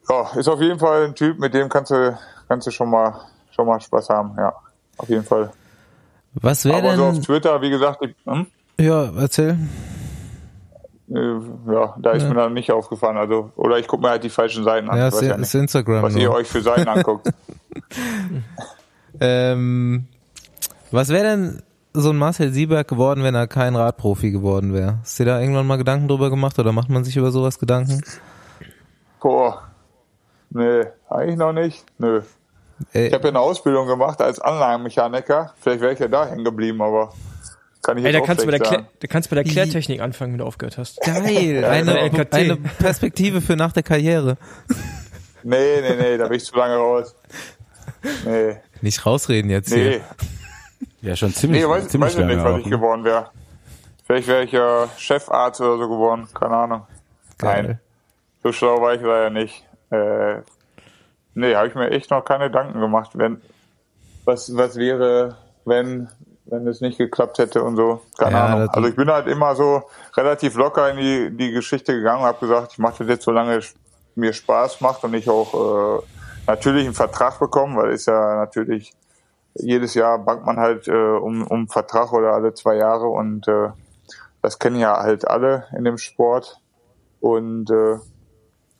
ja, ist auf jeden Fall ein Typ, mit dem kannst du, kannst du schon mal schon mal Spaß haben, ja, auf jeden Fall. Was wäre Aber so auf denn? Twitter, wie gesagt, ich, hm? Ja, erzähl. Äh, ja, da ist Ja. mir dann nicht aufgefallen, also oder ich gucke mir halt die falschen Seiten an. Ja, ist, ja nicht, Instagram. was ihr Nur. euch für Seiten anguckt. Ähm, was wäre denn so ein Marcel Sieberg geworden, wenn er kein Radprofi geworden wäre? Hast du dir da irgendwann mal Gedanken drüber gemacht oder macht man sich über sowas Gedanken? Boah. Nee, eigentlich noch nicht. Nö. Ey, Ich habe ja eine Ausbildung gemacht als Anlagenmechaniker. Vielleicht wäre ich ja da hängen geblieben, aber kann ich Ey, da auch kannst, du bei der Klär, da kannst du bei der Klärtechnik anfangen, wenn du aufgehört hast. geil, eine, LKT. eine Perspektive für nach der Karriere. Nee, nee, nee, da bin ich zu lange raus. Nee, Nicht rausreden jetzt nee. hier. Ja, schon ziemlich, Nee, weiß, ziemlich weiß ich nicht, was ich ne? geworden wäre. Vielleicht wäre ich ja Chefarzt oder so geworden, keine Ahnung. Geil. Nein, so schlau war ich leider nicht. Äh, nee, habe ich mir echt noch keine Gedanken gemacht, wenn was was wäre, wenn wenn es nicht geklappt hätte und so. Keine Ja, Ahnung. Also ich bin halt immer so relativ locker in die die Geschichte gegangen und habe gesagt, ich mache das jetzt, solange es mir Spaß macht und ich auch äh, natürlich einen Vertrag bekomme, weil ist ja natürlich jedes Jahr bangt man halt äh, um, um Vertrag oder alle zwei Jahre und äh, das kennen ja halt alle in dem Sport. Und äh,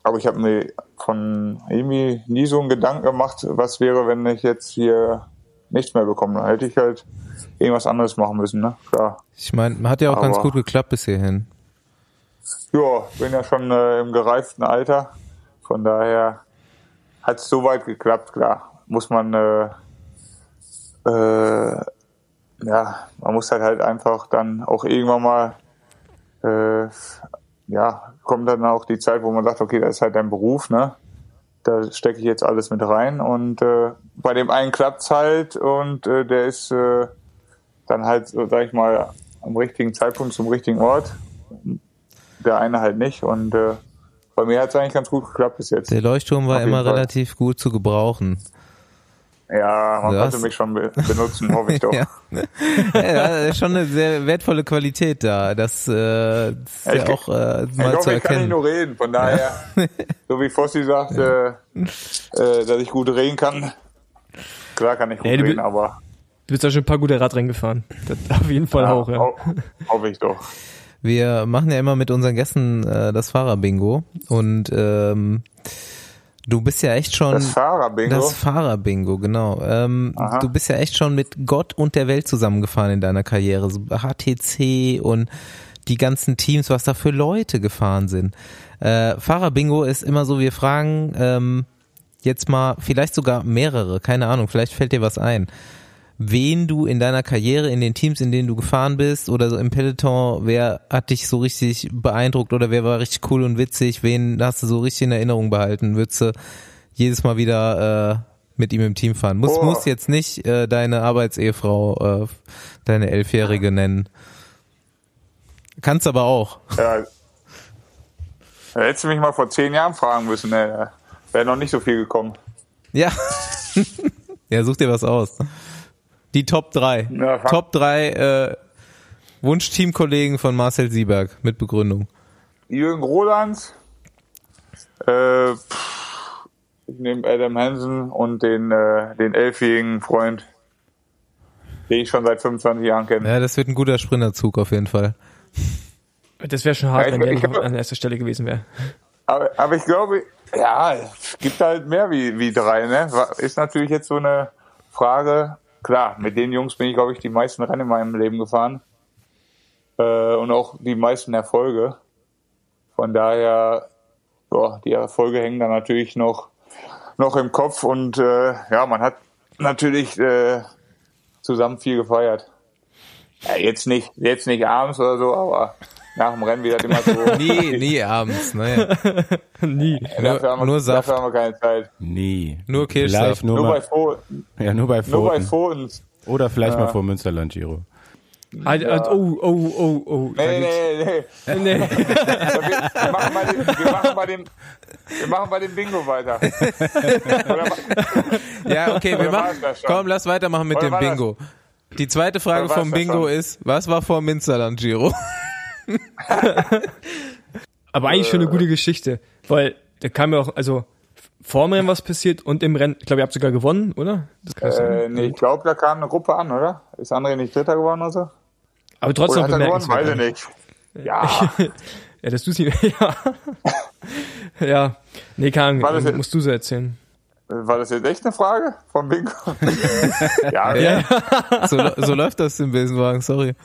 aber ich habe mir von irgendwie nie so einen Gedanken gemacht, was wäre, wenn ich jetzt hier nichts mehr bekomme. Dann hätte ich halt irgendwas anderes machen müssen, ne? Klar. Ich meine, hat ja auch ganz Aber- gut geklappt bis hierhin. Ja, bin ja schon äh, im gereiften Alter. Von daher hat es soweit geklappt, klar. Muss man äh, äh, ja, man muss halt halt einfach dann auch irgendwann mal äh, ja, kommt dann auch die Zeit, wo man sagt, okay, das ist halt dein Beruf, ne? Da stecke ich jetzt alles mit rein und äh, bei dem einen klappt's halt und äh, der ist äh, dann halt, so, sag ich mal, am richtigen Zeitpunkt zum richtigen Ort der eine halt nicht. Und äh, bei mir hat es eigentlich ganz gut geklappt bis jetzt. Der Leuchtturm war immer Fall. relativ gut zu gebrauchen. Ja, man konnte mich schon be benutzen, hoffe ich doch. Ja. ja, schon eine sehr wertvolle Qualität da. Das, äh, ist Ja, auch äh, Ich mal zu hoffe, ich kann nicht erkennen. nur reden. Von daher, so wie Fossi sagt, äh, äh, dass ich gut reden kann. klar kann ich Nee, du rumreden, bi- aber Du bist ja schon ein paar gute Radrennen gefahren. Das auf jeden Fall auch, ja. ho- hoffe ich doch. Wir machen ja immer mit unseren Gästen äh, das Fahrerbingo und ähm, du bist ja echt schon Das Fahrerbingo. das Fahrerbingo, genau. Ähm, du bist ja echt schon mit Gott und der Welt zusammengefahren in deiner Karriere, so HTC und die ganzen Teams, was da für Leute gefahren sind. Äh, Fahrerbingo ist immer so, wir fragen ähm, jetzt mal vielleicht sogar mehrere, keine Ahnung, vielleicht fällt dir was ein wen du in deiner Karriere, in den Teams, in denen du gefahren bist oder so im Peloton, wer hat dich so richtig beeindruckt oder wer war richtig cool und witzig, wen hast du so richtig in Erinnerung behalten? Würdest du jedes Mal wieder äh, mit ihm im Team fahren? Muss, Oh. muss jetzt nicht äh, deine Arbeitsehefrau, äh, deine Elfjährige nennen. Kannst aber auch. Ja. Hättest du mich mal vor zehn Jahren fragen müssen, ne? Wäre noch nicht so viel gekommen. Ja. ja, such dir was aus. Die Top 3. Ja, Top 3 äh, Wunschteamkollegen von Marcel Sieberg mit Begründung. Jürgen Roland, äh, ich nehme Adam Hansen und den, äh, den elfjährigen Freund, den ich schon seit 25 Jahren kenne. Ja, das wird ein guter Sprinterzug auf jeden Fall. Das wäre schon hart, Ja, ich- wenn der ich noch an erster Stelle gewesen wäre. Aber, aber ich glaube, ja, es gibt halt mehr wie, wie drei, ne? Ist natürlich jetzt so eine Frage. Klar, mit den Jungs bin ich, glaube ich, die meisten Rennen in meinem Leben gefahren. Äh, und auch die meisten Erfolge. Von daher, boah, die Erfolge hängen dann natürlich noch, noch im Kopf und äh, ja, man hat natürlich äh, zusammen viel gefeiert. Ja, jetzt nicht, jetzt nicht abends oder so, aber nach dem Rennen wieder immer so. Nie, nie abends, ne? Nie. Dafür haben, wir, nur Saft. dafür haben wir keine Zeit. Nie. Nur Kirschsaft. Nur, Nur bei, mal, Fo ja, nur bei nur bei Pfoten. Oder vielleicht mal vor Münsterland, Giro. Ah, ah, Oh, oh, oh, oh. Nee, gibt's- nee, nee. nee. Wir, machen bei dem, wir, machen bei dem, wir machen bei dem Bingo weiter. Ja, okay, wir machen. Komm, lass weitermachen mit Oder dem war das- Bingo. Die zweite Frage vom Bingo ist, was war vor Münsterland, Giro? Aber eigentlich schon eine gute Geschichte, weil da kam ja auch, also vor dem Rennen was passiert und im Rennen, ich glaube, ihr habt sogar gewonnen, oder? Das kann sein. äh, nee, ich glaube, da kam eine Gruppe an, oder? Ist André nicht Dritter geworden oder so? Aber trotzdem Oder hat er gewonnen? Weiß ich nicht. Ja, Ja, dass du sie, ja. ja. Nee, War das Ahnung, jetzt- musst du so erzählen. war das jetzt echt eine Frage vom Bingo? ja, Ja. So, so läuft das im Besenwagen, sorry.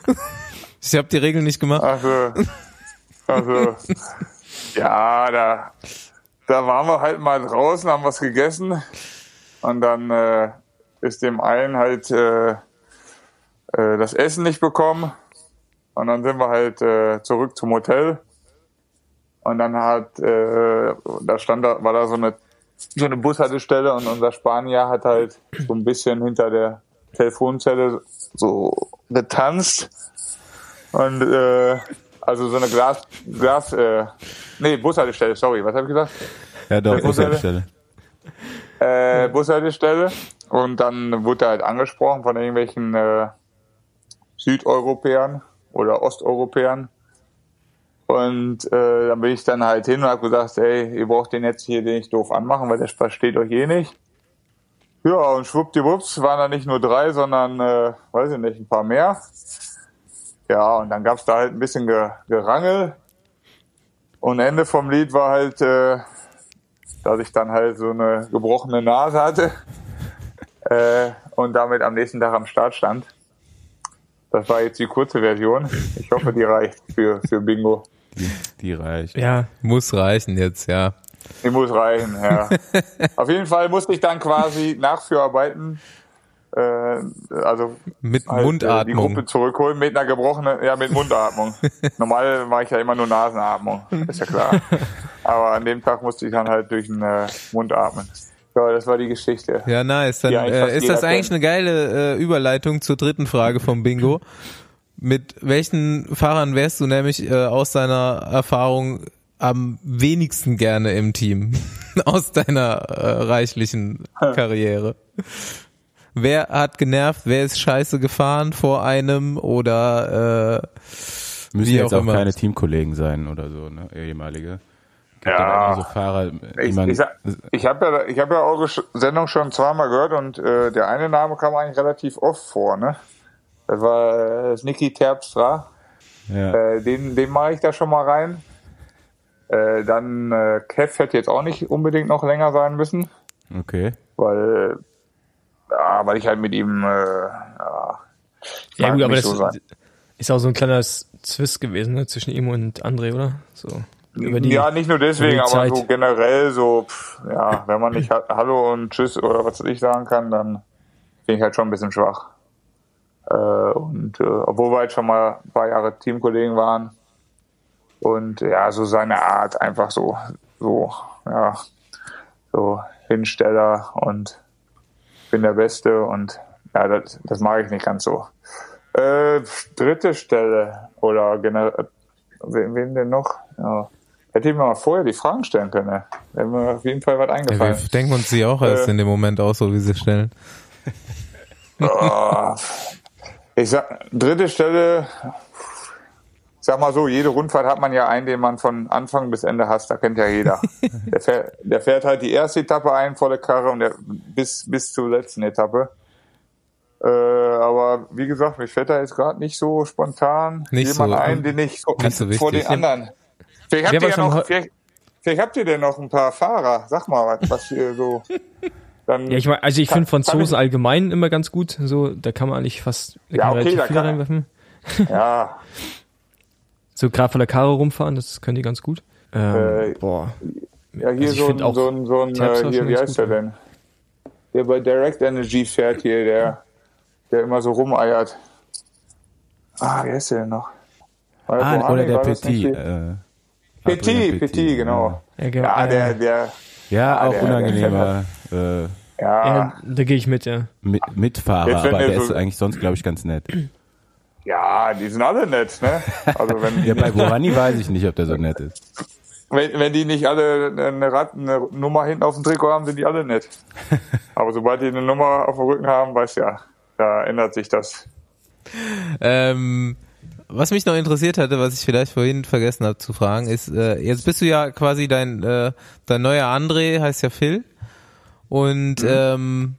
Ich habe die Regeln nicht gemacht. Also, also, ja, da, da waren wir halt mal draußen, haben was gegessen. Und dann äh, ist dem einen halt äh, äh, das Essen nicht bekommen. Und dann sind wir halt äh, zurück zum Hotel. Und dann hat, äh, da stand da, war da so eine so eine Bushaltestelle und unser Spanier hat halt so ein bisschen hinter der Telefonzelle so getanzt und äh, also so eine Glas, Glas, äh, nee, Bushaltestelle, sorry, was habe ich gesagt? Ja, doch, Bushalter- Bushaltestelle. Äh, Bushaltestelle. Und dann wurde er halt angesprochen von irgendwelchen äh, Südeuropäern oder Osteuropäern. Und äh, dann bin ich dann halt hin und habe gesagt, ey, ihr braucht den jetzt hier den nicht doof anmachen, weil der versteht euch eh nicht. Ja, und schwuppdiwupps waren da nicht nur drei, sondern, äh, weiß ich nicht, ein paar mehr. Ja, und dann gab's da halt ein bisschen Ge Gerangel. Und Ende vom Lied war halt, äh, dass ich dann halt so eine gebrochene Nase hatte äh, und damit am nächsten Tag am Start stand. Das war jetzt die kurze Version. Ich hoffe, die reicht für, für Bingo. Die, die reicht. Ja, Muss reichen jetzt, ja. Die muss reichen, ja. Auf jeden Fall musste ich dann quasi nachführarbeiten, äh, also Mit halt, äh, die Mundatmung. Gruppe zurückholen mit einer gebrochenen, ja, mit Mundatmung. Normal mache ich ja immer nur Nasenatmung, ist ja klar. Aber an dem Tag musste ich dann halt durch den äh, Mund atmen. Ja, das war die Geschichte. Ja, nice. Dann Die äh, ist das eigentlich kennt. eine geile äh, Überleitung zur dritten Frage vom Bingo. Mit welchen Fahrern wärst du nämlich äh, aus deiner Erfahrung am wenigsten gerne im Team? aus deiner äh, reichlichen Karriere. Wer hat genervt? Wer ist scheiße gefahren vor einem oder äh, Müssen jetzt auch auch immer. keine Teamkollegen sein oder so, ne? Ehemalige. gibt Ja. so Fahrer, Ich, ich, ich habe ja, ich hab ja eure Sendung schon zweimal gehört und äh, der eine Name kam eigentlich relativ oft vor, ne? Das war äh, Niki Terpstra. ja, Äh, den den mache ich da schon mal rein. Äh, dann äh, Kev hätte jetzt auch nicht unbedingt noch länger sein müssen, okay. weil, ja, weil ich halt mit ihm, äh, ja, Ja, gut, aber das so ist auch so ein kleiner Zwist gewesen, ne, zwischen ihm und André, oder? So. Über die, ja, nicht nur deswegen, aber so generell so, pff, ja, wenn man nicht ha- Hallo und Tschüss oder was ich sagen kann, dann bin ich halt schon ein bisschen schwach. Äh, und äh, obwohl wir halt schon mal ein paar Jahre Teamkollegen waren und ja, so seine Art einfach so, so, ja, so Hinsteller und bin der Beste und ja, das, das mag ich nicht ganz so. Äh, dritte Stelle oder generell, wen, wen denn noch? Ja. Hätte ich mir mal vorher die Fragen stellen können. ne? Wäre mir auf jeden Fall was Ja, eingefallen. wir denken uns die auch erst Äh. in dem Moment aus, so wie sie stellen. Oh, ich sag, dritte Stelle, sag mal so, jede Rundfahrt hat man ja einen, den man von Anfang bis Ende hasst, da kennt ja jeder. der, fährt, der fährt halt die erste Etappe ein, volle Karre und der, bis, bis zur letzten Etappe. Äh, aber wie gesagt, mir fällt da jetzt gerade nicht so spontan Nicht jemand so, ein, ähm, den ich so, nicht so vor den anderen. Vielleicht habt, ihr ja noch, vielleicht, vielleicht habt ihr denn noch ein paar Fahrer. Sag mal, was, was ihr so. Dann Ja, ich meine, also ich finde Franzosen allgemein immer ganz gut. So, da kann man eigentlich fast da Ja, kann man okay, relativ da viel kann- reinwerfen. ja, So gerade von der Karre rumfahren, das können die ganz gut. Ähm, Äh, boah. Ja, hier Also ich so, ein, auch so ein, so ein äh, hier, wie heißt der denn? Der bei Direct Energy fährt hier, der, der immer so rumeiert. Ah, wie heißt der denn noch? War Ah, Mohammed? oder der Petit. Äh, Petit, Petit, genau. Ja, ge- Ja, der, der, Ja, Ah, auch der- unangenehmer äh, ja, ja, da gehe ich mit, ja. Mi- Mitfahrer, Jetzt, aber er der so- ist eigentlich sonst, glaube ich, ganz nett. Ja, die sind alle nett, ne? Also wenn, Ja, bei Borani weiß ich nicht, ob der so nett ist. wenn, wenn die nicht alle eine, Rad, eine Nummer hinten auf dem Trikot haben, sind die alle nett. Aber sobald die eine Nummer auf dem Rücken haben, weiß ja, da ändert sich das. Ähm, was mich noch interessiert hatte, was ich vielleicht vorhin vergessen habe zu fragen, ist, äh, jetzt bist du ja quasi dein, äh, dein neuer André, heißt ja Phil. Und ähm,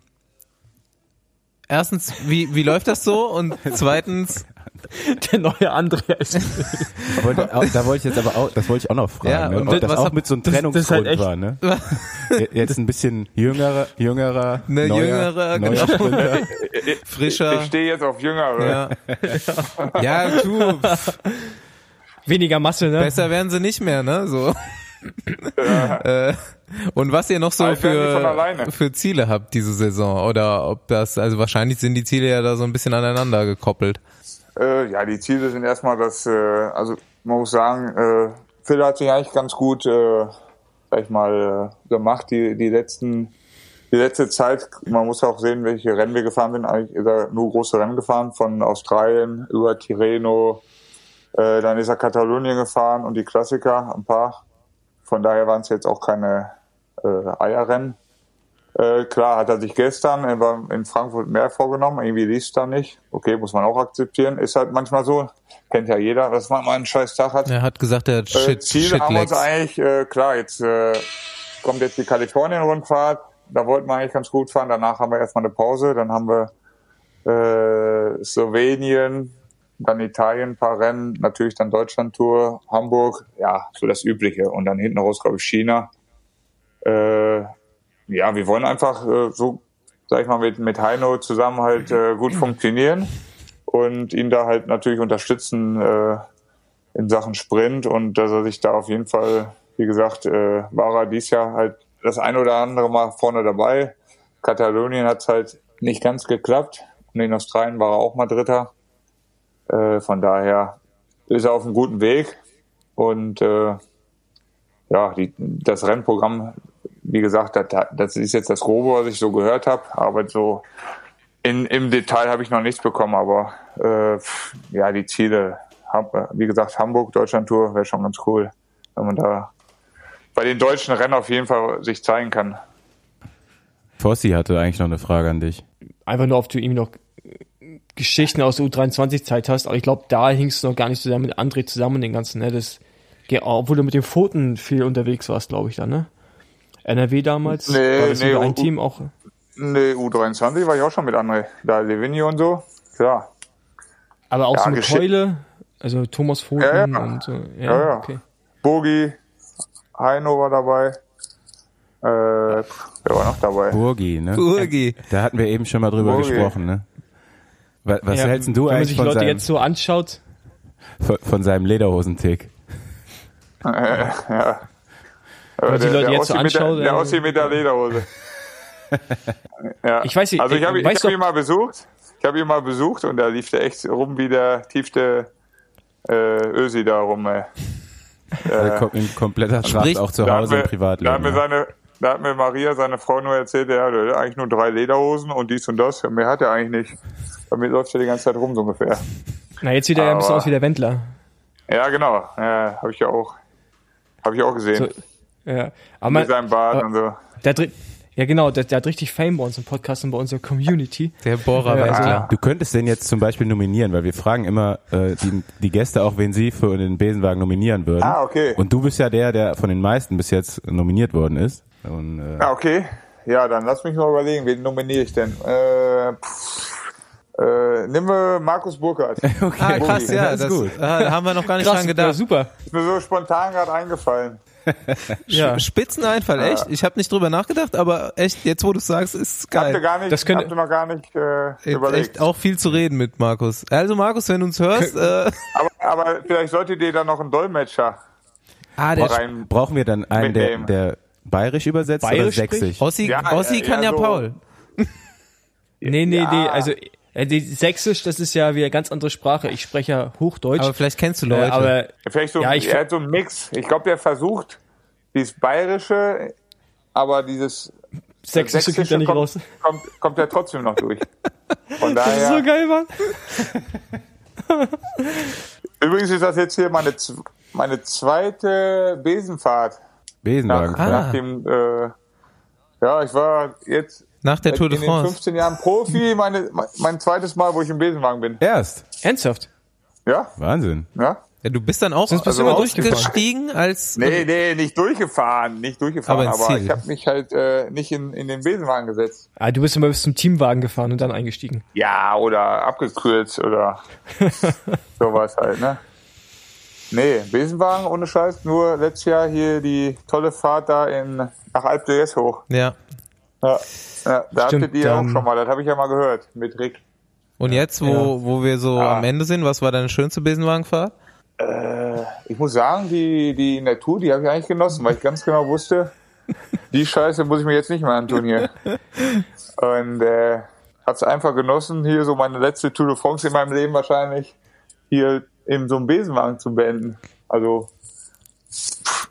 erstens, wie, wie läuft das so? Und zweitens, Der neue Andreas. Da wollte, auch, da wollte ich jetzt aber auch, das wollte ich auch noch fragen, Ja, ne? und ob das was auch hab- mit so einem das- halt Trennungsgrund echt- war, ne? Jetzt ein bisschen jüngerer, jüngerer, Ne, neuer, jüngerer, neuer genau. Frischer. Ich stehe jetzt auf Jüngere. ja. ja, du, Weniger Masse, ne? besser werden sie nicht mehr, ne? So. äh, und was ihr noch so für, für Ziele habt diese Saison oder ob das, also wahrscheinlich sind die Ziele ja da so ein bisschen aneinander gekoppelt. Äh, ja, die Ziele sind erstmal, dass, äh, also man muss sagen, äh, Phil hat sich eigentlich ganz gut, äh, sag ich mal, äh, gemacht, die, die letzten, die letzte Zeit. Man muss auch sehen, welche Rennen wir gefahren sind. Eigentlich ist er nur große Rennen gefahren, von Australien über Tirreno, äh, dann ist er Katalonien gefahren und die Klassiker, ein paar. Von daher waren es jetzt auch keine äh, Eierrennen. Äh, klar, hat er sich gestern er war in Frankfurt mehr vorgenommen, irgendwie es da nicht. Okay, muss man auch akzeptieren. Ist halt manchmal so, kennt ja jeder, dass man mal einen scheiß Tag hat. Er hat gesagt, er hat Äh, Shit, Ziele haben wir uns eigentlich, äh, klar, jetzt äh, kommt jetzt die Kalifornien-Rundfahrt, da wollten wir eigentlich ganz gut fahren, danach haben wir erstmal eine Pause, dann haben wir äh, Slowenien, dann Italien, ein paar Rennen, natürlich dann Deutschland-Tour, Hamburg, ja, so das Übliche und dann hinten raus, glaube ich, China. Äh, ja, wir wollen einfach äh, so, sag ich mal, mit, mit Heino zusammen halt äh, gut funktionieren und ihn da halt natürlich unterstützen äh, in Sachen Sprint und dass er sich da auf jeden Fall, wie gesagt, äh, war er dies Jahr halt das ein oder andere Mal vorne dabei. Katalonien hat es halt nicht ganz geklappt und in Australien war er auch mal Dritter. Äh, von daher ist er auf einem guten Weg und äh, ja, die, das Rennprogramm, wie gesagt, das, das ist jetzt das Grobe, was ich so gehört habe, aber so in, im Detail habe ich noch nichts bekommen, aber äh, ja, die Ziele, wie gesagt, Hamburg, Deutschland-Tour wäre schon ganz cool, wenn man da bei den deutschen Rennen auf jeden Fall sich zeigen kann. Fossi hatte eigentlich noch eine Frage an dich. Einfach nur, ob du irgendwie noch Geschichten aus der U23-Zeit hast, aber ich glaube, da hingst du noch gar nicht zusammen mit André zusammen und den ganzen, ne? Das Obwohl du mit den Pfoten viel unterwegs warst, glaube ich, dann, ne? NRW damals? Nee, war das nee, ein U- Team auch? Nee, U23 war ich auch schon mit André. Da Levinio und so. Klar. Aber auch Ja, so mit Keule? Also Thomas Pfoten Ja, ja. und so. Ja, Ja, ja. okay. Bogi, Heino war dabei. Äh, wer war noch dabei? Burgi, ne? Burgi. Da hatten wir eben schon mal drüber Burgi. gesprochen, ne? Wa- Was Ja, hältst denn du Wenn man eigentlich sich von Leute seinem, jetzt so anschaut, von, von seinem Lederhosentick? ja. Wenn man die Äh, Leute jetzt so Ossi mit der, anschaut, der äh, Ossi mit der Lederhose. ja. Ich weiß nicht, Also ich äh, habe hab du- ihn mal besucht. Ich habe ihn mal besucht und da lief der echt rum wie der tiefste äh, Ösi da rum. Ey. Äh, in kompletter Tracht Sprich- auch zu hat Hause im Privatleben. da hat mir seine da hat mir Maria, seine Frau, nur erzählt, er hatte eigentlich nur drei Lederhosen und dies und das. Mehr hat er eigentlich nicht. Bei mir läuft er die ganze Zeit rum, so ungefähr. na jetzt sieht er ja ein bisschen Aber- aus wie der Wendler. Ja, genau. Ja, habe ich ja auch, habe ich auch gesehen. So, ja. Aber mit seinem Bart aber- und so. der, ja genau, der, der hat richtig Fame bei uns im Podcast und bei unserer Community. Der Bohrer Ja, weiß also- klar. Du könntest den jetzt zum Beispiel nominieren, weil wir fragen immer äh, die, die Gäste auch, wen sie für den Besenwagen nominieren würden. Ah, okay. Und du bist ja der, der von den meisten bis jetzt nominiert worden ist. Und, äh, Ja, okay. Ja, dann lass mich mal überlegen, wen nominiere ich denn? Äh, pff, äh, nimm wir Markus Burkhardt. okay, Ah, krass, ja, das das, ist gut. ah, da haben wir noch gar nicht Krass, dran ja, gedacht. super. Ist mir so spontan gerade eingefallen. Ja. Spitzeneinfall, echt. Ich habe nicht drüber nachgedacht, aber echt, jetzt wo du sagst, ist Habt ihr geil. gar nicht, Das könnte- habt ihr noch gar nicht äh, überlegt. echt auch viel zu reden mit Markus. Also Markus, wenn du uns hörst, äh, Aber, aber vielleicht solltet ihr da noch einen Dolmetscher ah, der rein. brauchen wir dann einen, der, der bayerisch übersetzt oder Bayerisch sächsisch? Ossi, Ja, Ossi ja, kann ja, ja, so- Paul. Nee, nee, Ja. nee, also die Sächsisch, das ist ja wieder eine ganz andere Sprache. Ich spreche ja Hochdeutsch. Aber vielleicht kennst du äh, Leute. aber Vielleicht so, Ja, ich- er hat so einen Mix. Ich glaube, der versucht dieses Bayerische, aber dieses Sächsische kriegt er nicht kommt, raus. Kommt, kommt er trotzdem noch durch. Von Das ist daher. so geil, Mann. Übrigens ist das jetzt hier meine, meine zweite Besenfahrt. Besenwagen. Nach, Ah. nach dem, äh, ja, ich war jetzt Nach der Tour de in France. 15 Jahren Profi, meine, mein, zweites Mal, wo ich im Besenwagen bin. Erst. Ernsthaft? Ja, Wahnsinn. ja. Ja, du bist dann auch Sonst bist also du ausgestiegen als Nee, nee, nicht durchgefahren, nicht durchgefahren, Aber aber, ich habe mich halt äh, nicht in, in den Besenwagen gesetzt. Ah, du bist immer bis zum Teamwagen gefahren und dann eingestiegen. Ja, oder abgekürzt oder sowas halt, ne? Nee, Besenwagen ohne Scheiß, nur letztes Jahr hier die tolle Fahrt da in nach Alp d'Huez hoch. ja. Ja, ja da Stimmt, hattet ihr auch schon mal, das habe ich ja mal gehört mit Rick. Und jetzt, wo, wo wir so Ja. am Ende sind, was war deine schönste Besenwagenfahrt? Ich muss sagen, die, die Tour, die habe ich eigentlich genossen, weil ich ganz genau wusste, die Scheiße muss ich mir jetzt nicht mehr antun hier. Und äh, hab's einfach genossen, hier so meine letzte Tour de France in meinem Leben wahrscheinlich hier in so einem Besenwagen zu beenden. Also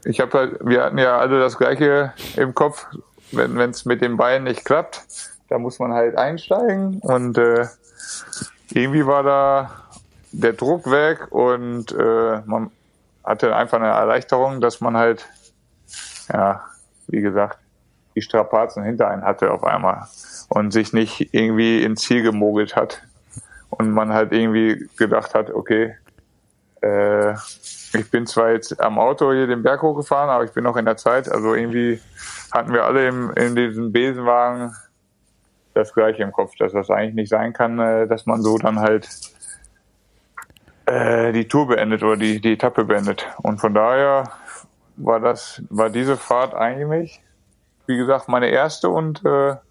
ich habe halt, wir hatten ja alle das gleiche im Kopf, wenn es mit den Beinen nicht klappt, da muss man halt einsteigen. Und äh, irgendwie war da der Druck weg und äh, man hatte einfach eine Erleichterung, dass man halt, ja, wie gesagt, die Strapazen hinter einen hatte auf einmal und sich nicht irgendwie ins Ziel gemogelt hat. Und man halt irgendwie gedacht hat, okay, äh, ich bin zwar jetzt am Auto hier den Berg hochgefahren, aber ich bin noch in der Zeit, also irgendwie hatten wir alle im, in diesem Besenwagen das gleiche im Kopf, dass das eigentlich nicht sein kann, äh, dass man so dann halt äh, die Tour beendet oder die, die Etappe beendet. Und von daher war das, war diese Fahrt eigentlich, wie gesagt, meine erste und äh, ja,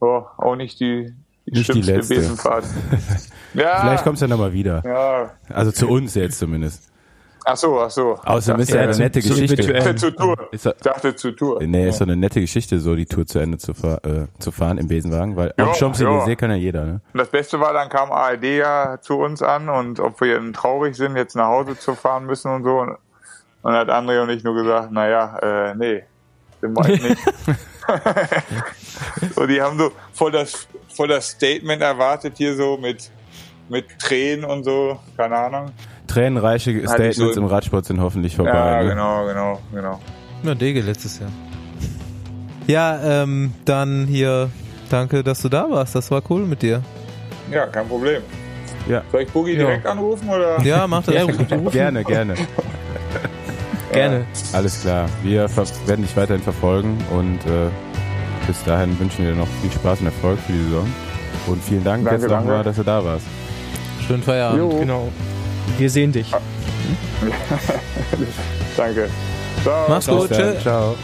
auch nicht die, die Nicht die schlimmste letzte. Besenfahrt. ja, Vielleicht kommst du ja nochmal wieder. ja. Also zu uns jetzt zumindest. Ach so, ach so. Außerdem ist ja Ja, eine nette zum Geschichte. Ich dachte zur Tour. Ist Ich dachte zur Tour. Nee, ist so eine nette Geschichte, so die Tour zu Ende zu, fahr, äh, zu fahren im Besenwagen, weil Ja, am Champs-Élysées ja. kann ja jeder, ne? Und das Beste war, dann kam ARD ja zu uns an und ob wir denn traurig sind, jetzt nach Hause zu fahren müssen und so. Und dann hat André und ich nur gesagt, naja, äh, nee, sind wir eigentlich nicht. und die haben so voll das, voll das Statement erwartet hier so mit, mit Tränen und so, keine Ahnung. Tränenreiche ich Statements so- im Radsport sind hoffentlich vorbei. Ja, ne? genau, genau, genau. Ja, Dege letztes Jahr. Ja, ähm, dann hier, danke, dass du da warst. Das war cool mit dir. Ja, kein Problem. Ja. Soll ich Boogie Ja. direkt anrufen oder? Ja, mach das. Ja, Gerne, gerne. gerne. Alles klar. Wir werden dich weiterhin verfolgen und äh, bis dahin wünschen wir dir noch viel Spaß und Erfolg für die Saison. Und vielen Dank Danke, jetzt nochmal, dass du da warst. Schönen Feierabend. Jo, Genau. Wir sehen dich. danke. Ciao. Mach's gut. Ciao.